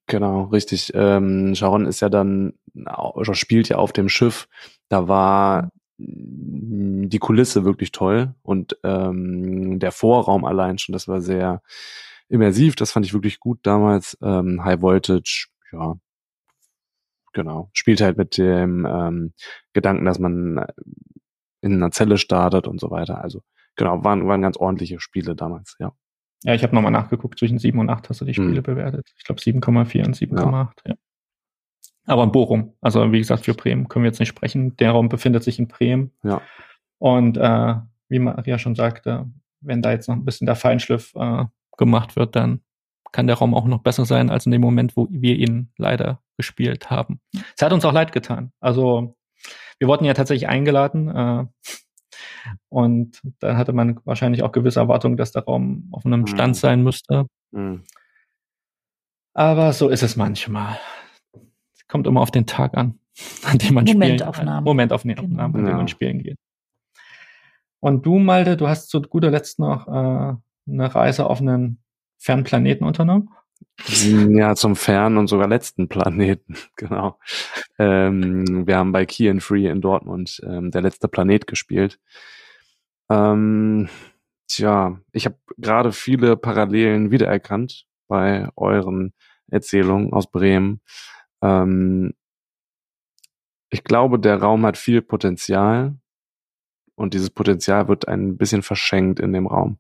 Genau, richtig. Ähm, Sharon ist ja dann, oder spielt ja auf dem Schiff. Da war die Kulisse wirklich toll und ähm, der Vorraum allein schon, das war sehr immersiv. Das fand ich wirklich gut damals. Ähm, High Voltage, ja, genau. Spielt halt mit dem ähm, Gedanken, dass man in einer Zelle startet und so weiter. Also genau, waren, waren ganz ordentliche Spiele damals, ja. Ja, ich habe nochmal nachgeguckt, zwischen 7 und 8 hast du die Spiele hm. bewertet. Ich glaube 7,4 und 7,8, ja. ja. Aber in Bochum, also wie gesagt, für Bremen können wir jetzt nicht sprechen. Der Raum befindet sich in Bremen. Ja. Und äh, wie Maria schon sagte, wenn da jetzt noch ein bisschen der Feinschliff äh, gemacht wird, dann kann der Raum auch noch besser sein als in dem Moment, wo wir ihn leider gespielt haben. Es hat uns auch leid getan. Also wir wurden ja tatsächlich eingeladen. Äh, und da hatte man wahrscheinlich auch gewisse Erwartungen, dass der Raum auf einem Stand mhm. sein müsste. Mhm. Aber so ist es manchmal. Es kommt immer auf den Tag an, an dem man Momentaufnahme. spielen Momentaufnahme, genau. an dem ja. man spielen geht. Und du, Malte, du hast zu guter Letzt noch äh, eine Reise auf einen fernen Planeten unternommen? Ja, zum fernen und sogar letzten Planeten, genau. Ähm, wir haben bei Key and Free in Dortmund ähm, der letzte Planet gespielt. Ähm, tja, ich habe gerade viele Parallelen wiedererkannt bei euren Erzählungen aus Bremen. Ähm, ich glaube, der Raum hat viel Potenzial und dieses Potenzial wird ein bisschen verschenkt in dem Raum.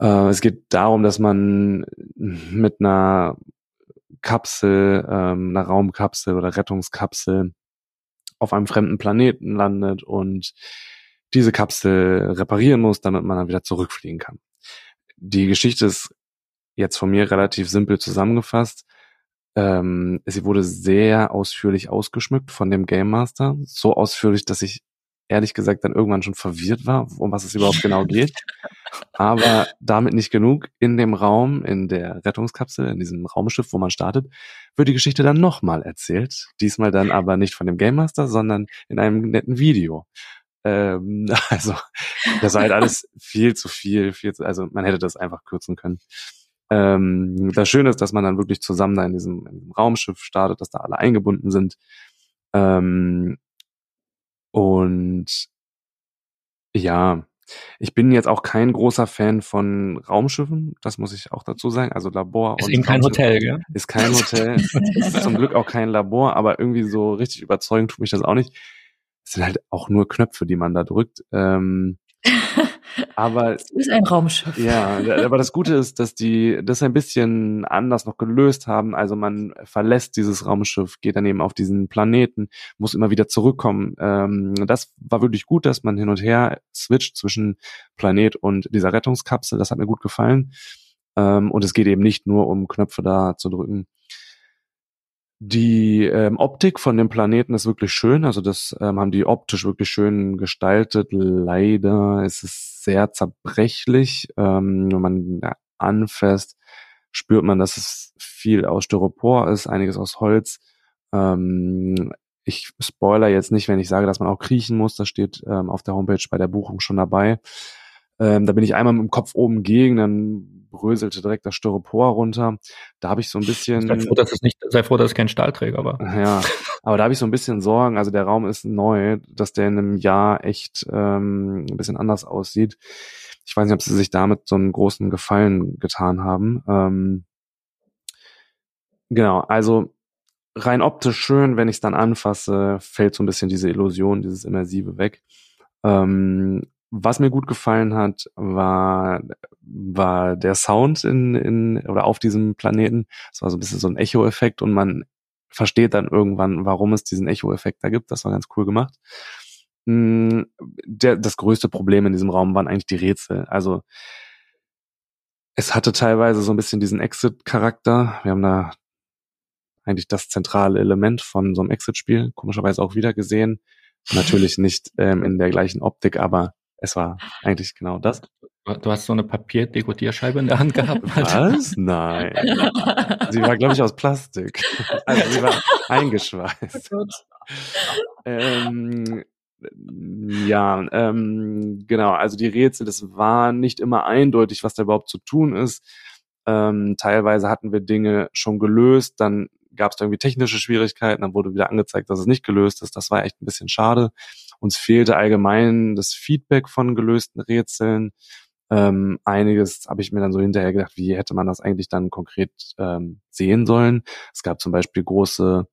Äh, es geht darum, dass man mit einer Kapsel, ähm, einer Raumkapsel oder Rettungskapsel auf einem fremden Planeten landet und diese Kapsel reparieren muss, damit man dann wieder zurückfliegen kann. Die Geschichte ist jetzt von mir relativ simpel zusammengefasst. Ähm, sie wurde sehr ausführlich ausgeschmückt von dem Game Master. So ausführlich, dass ich ehrlich gesagt dann irgendwann schon verwirrt war, um was es überhaupt genau geht. Aber damit nicht genug. In dem Raum, in der Rettungskapsel, in diesem Raumschiff, wo man startet, wird die Geschichte dann nochmal erzählt. Diesmal dann aber nicht von dem Game Master, sondern in einem netten Video. Ähm, also, das war halt alles viel zu viel, viel zu, also man hätte das einfach kürzen können. Ähm, das Schöne ist, dass man dann wirklich zusammen da in diesem, Raumschiff startet, dass da alle eingebunden sind. Ähm, und ja, ich bin jetzt auch kein großer Fan von Raumschiffen, das muss ich auch dazu sagen. Also Labor ist eben kein Hotel, gell? Ist kein Hotel. ist zum Glück auch kein Labor, aber irgendwie so richtig überzeugend tut mich das auch nicht. Es sind halt auch nur Knöpfe, die man da drückt. Ähm, aber es ist ein Raumschiff. Ja, aber das Gute ist, dass die das ein bisschen anders noch gelöst haben. Also man verlässt dieses Raumschiff, geht dann eben auf diesen Planeten, muss immer wieder zurückkommen. Ähm, das war wirklich gut, dass man hin und her switcht zwischen Planet und dieser Rettungskapsel. Das hat mir gut gefallen. Ähm, und es geht eben nicht nur um Knöpfe da zu drücken. Die ähm, Optik von dem Planeten ist wirklich schön, also das ähm, haben die optisch wirklich schön gestaltet. Leider ist es sehr zerbrechlich. Ähm, wenn man da anfasst, spürt man, dass es viel aus Styropor ist, einiges aus Holz. Ähm, ich spoiler jetzt nicht, wenn ich sage, dass man auch kriechen muss. Das steht ähm, auf der Homepage bei der Buchung schon dabei. Ähm, da bin ich einmal mit dem Kopf oben gegen, dann bröselte direkt das Styropor runter. Da habe ich so ein bisschen. Sei froh, dass es nicht, sei froh, dass es kein Stahlträger war. Ja, aber da habe ich so ein bisschen Sorgen. Also der Raum ist neu, dass der in einem Jahr echt ähm, ein bisschen anders aussieht. Ich weiß nicht, ob sie sich damit so einen großen Gefallen getan haben. Ähm, genau, also rein optisch schön, wenn ich es dann anfasse, fällt so ein bisschen diese Illusion, dieses Immersive weg. Ähm, was mir gut gefallen hat, war, war der Sound in, in, oder auf diesem Planeten. Es war so ein bisschen so ein Echo-Effekt und man versteht dann irgendwann, warum es diesen Echo-Effekt da gibt. Das war ganz cool gemacht. Mm, der, das größte Problem in diesem Raum waren eigentlich die Rätsel. Also, es hatte teilweise so ein bisschen diesen Exit-Charakter. Wir haben da eigentlich das zentrale Element von so einem Exit-Spiel, komischerweise auch wieder gesehen. Natürlich nicht ähm, in der gleichen Optik, aber es war eigentlich genau das. Du hast so eine Papierdekodierscheibe in der Hand gehabt. Was? Nein. sie war, glaube ich, aus Plastik. Also sie war eingeschweißt. Oh ähm, ja, ähm, genau. Also die Rätsel, das war nicht immer eindeutig, was da überhaupt zu tun ist. Ähm, teilweise hatten wir Dinge schon gelöst, dann gab es irgendwie technische Schwierigkeiten, dann wurde wieder angezeigt, dass es nicht gelöst ist. Das war echt ein bisschen schade. Uns fehlte allgemein das Feedback von gelösten Rätseln. Ähm, einiges habe ich mir dann so hinterher gedacht, wie hätte man das eigentlich dann konkret ähm, sehen sollen. Es gab zum Beispiel große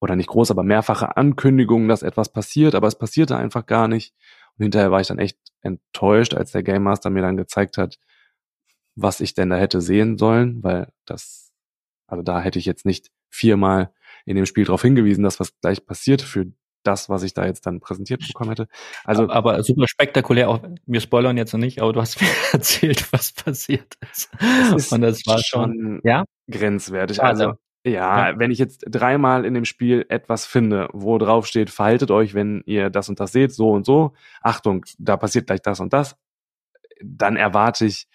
oder nicht groß, aber mehrfache Ankündigungen, dass etwas passiert, aber es passierte einfach gar nicht. Und hinterher war ich dann echt enttäuscht, als der Game Master mir dann gezeigt hat, was ich denn da hätte sehen sollen, weil das, also da hätte ich jetzt nicht viermal in dem Spiel darauf hingewiesen, dass was gleich passiert für das, was ich da jetzt dann präsentiert bekommen hätte. Also, aber, aber super spektakulär, auch wir spoilern jetzt noch nicht, aber du hast mir erzählt, was passiert ist. ist Und das war schon ja? grenzwertig. Also, also ja, ja, wenn ich jetzt dreimal in dem Spiel etwas finde, wo drauf steht, verhaltet euch, wenn ihr das und das seht, so und so, Achtung, da passiert gleich das und das, dann erwarte ich,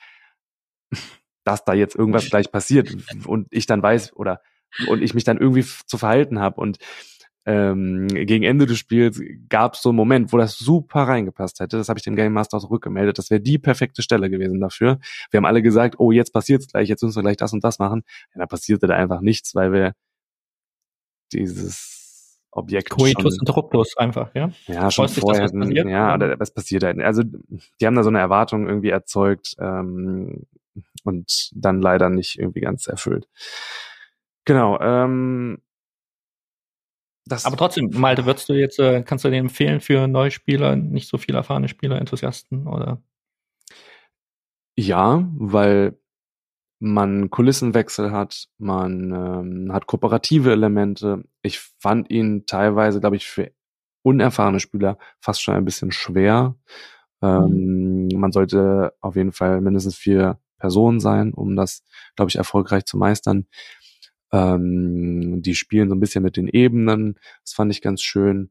dass da jetzt irgendwas gleich passiert und ich dann weiß oder und ich mich dann irgendwie zu verhalten habe und ähm, gegen Ende des Spiels gab es so einen Moment, wo das super reingepasst hätte. Das habe ich dem Game Master zurückgemeldet. Das wäre die perfekte Stelle gewesen dafür. Wir haben alle gesagt, oh, jetzt passiert's gleich, jetzt müssen wir gleich das und das machen. Ja, da passierte da einfach nichts, weil wir dieses Objekt Coitus interruptus einfach, ja? Ja, schon Freust vorher. Dich, ja, oder was passiert halt. Also die haben da so eine Erwartung irgendwie erzeugt ähm, und dann leider nicht irgendwie ganz erfüllt. Genau. Ähm, das Aber trotzdem, Malte, würdest du jetzt, äh, kannst du den empfehlen für neue Spieler, nicht so viel erfahrene Spieler, Enthusiasten oder? Ja, weil man Kulissenwechsel hat, man ähm, hat kooperative Elemente. Ich fand ihn teilweise, glaube ich, für unerfahrene Spieler fast schon ein bisschen schwer. Ähm, mhm. Man sollte auf jeden Fall mindestens vier Personen sein, um das, glaube ich, erfolgreich zu meistern. Ähm, die spielen so ein bisschen mit den Ebenen. Das fand ich ganz schön.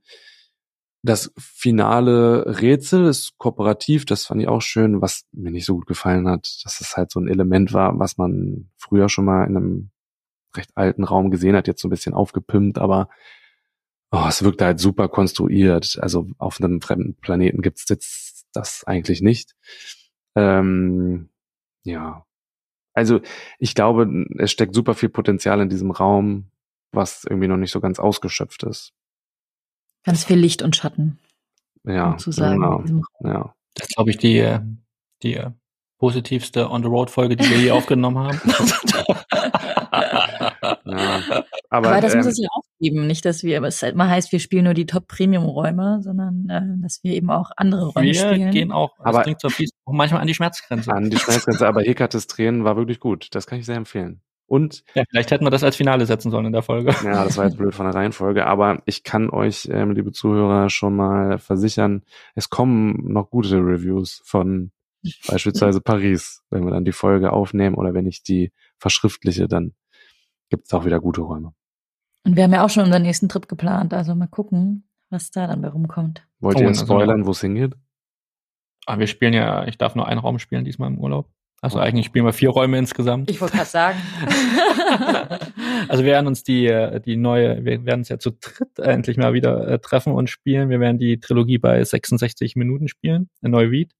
Das finale Rätsel ist kooperativ, das fand ich auch schön, was mir nicht so gut gefallen hat, dass es halt so ein Element war, was man früher schon mal in einem recht alten Raum gesehen hat, jetzt so ein bisschen aufgepimpt, aber oh, es wirkte halt super konstruiert. Also auf einem fremden Planeten gibt's jetzt das eigentlich nicht. Ähm, ja, also ich glaube, es steckt super viel Potenzial in diesem Raum, was irgendwie noch nicht so ganz ausgeschöpft ist. Ganz viel Licht und Schatten. Ja, sozusagen. Genau. Ja. Das ist, glaube ich, die, die positivste On-the-Road-Folge, die wir hier aufgenommen haben. ja. Aber, Aber das ähm, muss es ja auch geben. Nicht, dass wir, es halt immer heißt, wir spielen nur die Top-Premium-Räume, sondern äh, dass wir eben auch andere Räume wir spielen. Wir gehen auch, aber bringt so auch manchmal an die Schmerzgrenze. An die Schmerzgrenze, aber Hekates Tränen war wirklich gut. Das kann ich sehr empfehlen. Und ja, vielleicht hätten wir das als Finale setzen sollen in der Folge. Ja, das war jetzt blöd von der Reihenfolge, aber ich kann euch, ähm, liebe Zuhörer, schon mal versichern, es kommen noch gute Reviews von beispielsweise Paris, wenn wir dann die Folge aufnehmen oder wenn ich die verschriftliche, dann gibt es auch wieder gute Räume. Und wir haben ja auch schon unseren nächsten Trip geplant, also mal gucken, was da dann bei rumkommt. Wollt ihr oh, spoilern, wo es hingeht? Ah, wir spielen ja, ich darf nur einen Raum spielen diesmal im Urlaub. Also eigentlich spielen wir vier Räume insgesamt. Ich wollte gerade sagen. also wir werden uns die, äh, die neue, wir werden uns ja zu dritt endlich mal wieder äh, treffen und spielen. Wir werden die Trilogie bei 66 Minuten spielen, ein Neuwied.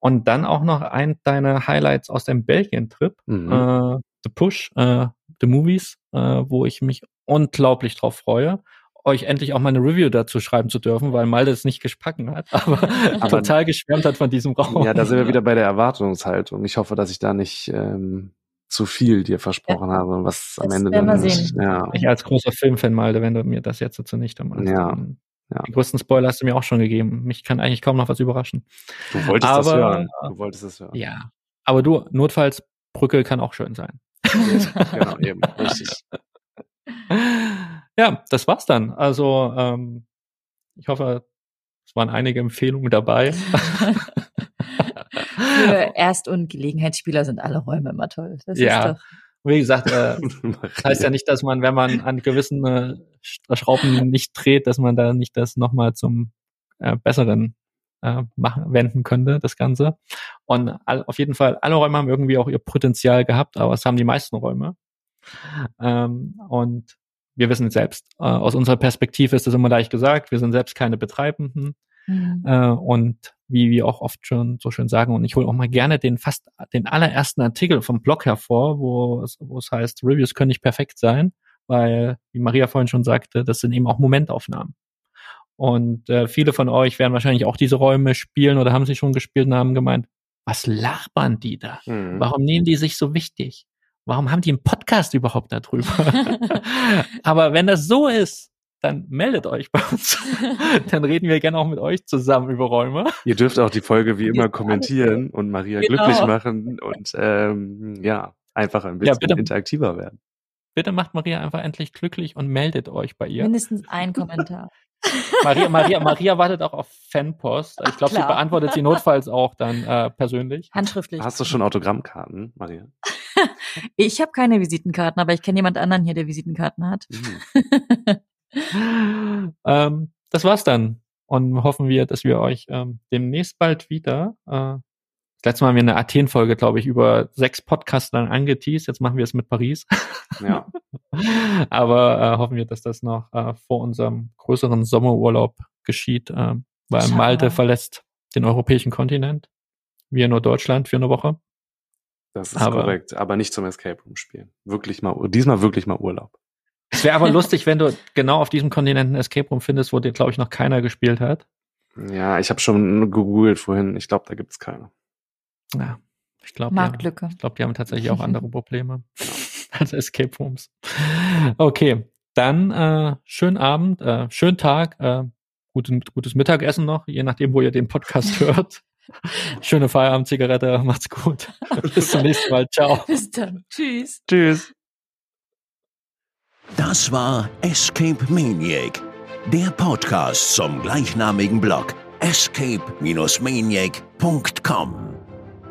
Und dann auch noch ein deiner Highlights aus dem Belgien-Trip, Mhm. äh, The Push, äh, The Movies, äh, wo ich mich unglaublich drauf freue, euch endlich auch mal eine Review dazu schreiben zu dürfen, weil Malte es nicht gespacken hat, aber, total geschwärmt hat von diesem Raum. Ja, da sind wir wieder bei der Erwartungshaltung. Ich hoffe, dass ich da nicht ähm, zu viel dir versprochen habe, was am Das Ende werden wir dann sehen. ja, Ich als großer Filmfan, Malte, wenn du mir das jetzt so zunichte machst. Ja, ja. Die größten Spoiler hast du mir auch schon gegeben. Mich kann eigentlich kaum noch was überraschen. du wolltest das Aber- hören. Du wolltest es hören. Ja. Aber du, notfalls, Brücke kann auch schön sein. Genau, eben. Richtig. Ja, das war's dann. Also, ähm, ich hoffe, es waren einige Empfehlungen dabei. Für Erst- und Gelegenheitsspieler sind alle Räume immer toll. Das Ja. ist doch. Wie gesagt, äh, das heißt ja nicht, dass man, wenn man an gewissen äh, Sch- Schrauben nicht dreht, dass man da nicht das nochmal zum äh, Besseren äh, machen, wenden könnte, das Ganze. Und all, auf jeden Fall, alle Räume haben irgendwie auch ihr Potenzial gehabt, aber es haben die meisten Räume. Ähm, und wir wissen selbst, äh, aus unserer Perspektive ist das immer leicht gesagt, wir sind selbst keine Betreibenden. Mhm. Äh, und wie wir auch oft schon so schön sagen, und ich hole auch mal gerne den fast den allerersten Artikel vom Blog hervor, wo es, wo es heißt, Reviews können nicht perfekt sein, weil, wie Maria vorhin schon sagte, das sind eben auch Momentaufnahmen. Und äh, viele von euch werden wahrscheinlich auch diese Räume spielen oder haben sie schon gespielt und haben gemeint, was labern die da? Mhm. Warum nehmen die sich so wichtig? Warum haben die einen Podcast überhaupt darüber? Aber wenn das so ist, dann meldet euch bei uns. dann reden wir gerne auch mit euch zusammen über Räume. Ihr dürft auch die Folge wie immer Ja, kommentieren und Maria Genau. glücklich machen und ähm, ja, einfach ein Ja, bisschen bitte. interaktiver werden. Bitte macht Maria einfach endlich glücklich und meldet euch bei ihr. Mindestens ein Kommentar. Maria, Maria, Maria wartet auch auf Fanpost. Ich glaube, sie beantwortet sie notfalls auch dann äh, persönlich. Handschriftlich. Hast du schon Autogrammkarten, Maria? Ich habe keine Visitenkarten, aber ich kenne jemand anderen hier, der Visitenkarten hat. Mhm. ähm, das war's dann. Und hoffen wir, dass wir euch ähm, demnächst bald wieder. Äh, das letzte Mal haben wir eine Athen-Folge, glaube ich, über sechs Podcasts lang angeteased. Jetzt machen wir es mit Paris. Ja. Aber äh, hoffen wir, dass das noch äh, vor unserem größeren Sommerurlaub geschieht, äh, weil Malte mal. verlässt den europäischen Kontinent. Wir nur Deutschland für eine Woche. Das ist Aber- korrekt, aber nicht zum Escape Room spielen. Wirklich mal, diesmal wirklich mal Urlaub. Es wäre aber lustig, wenn du genau auf diesem Kontinent ein Escape Room findest, wo dir, glaube ich, noch keiner gespielt hat. Ja, ich habe schon gegoogelt vorhin. Ich glaube, da gibt's keine. Ja, ich glaube, ja. Marktlücke. Ich glaube, die haben tatsächlich auch andere Probleme als Escape Rooms. Okay, dann äh, schönen Abend, äh, schönen Tag, äh, guten, gutes Mittagessen noch, je nachdem, wo ihr den Podcast hört. Schöne Feierabend-Zigarette, macht's gut. Bis zum nächsten Mal. Ciao. Bis dann. Tschüss. Tschüss. Das war Escape Maniac, der Podcast zum gleichnamigen Blog escape-maniac.com.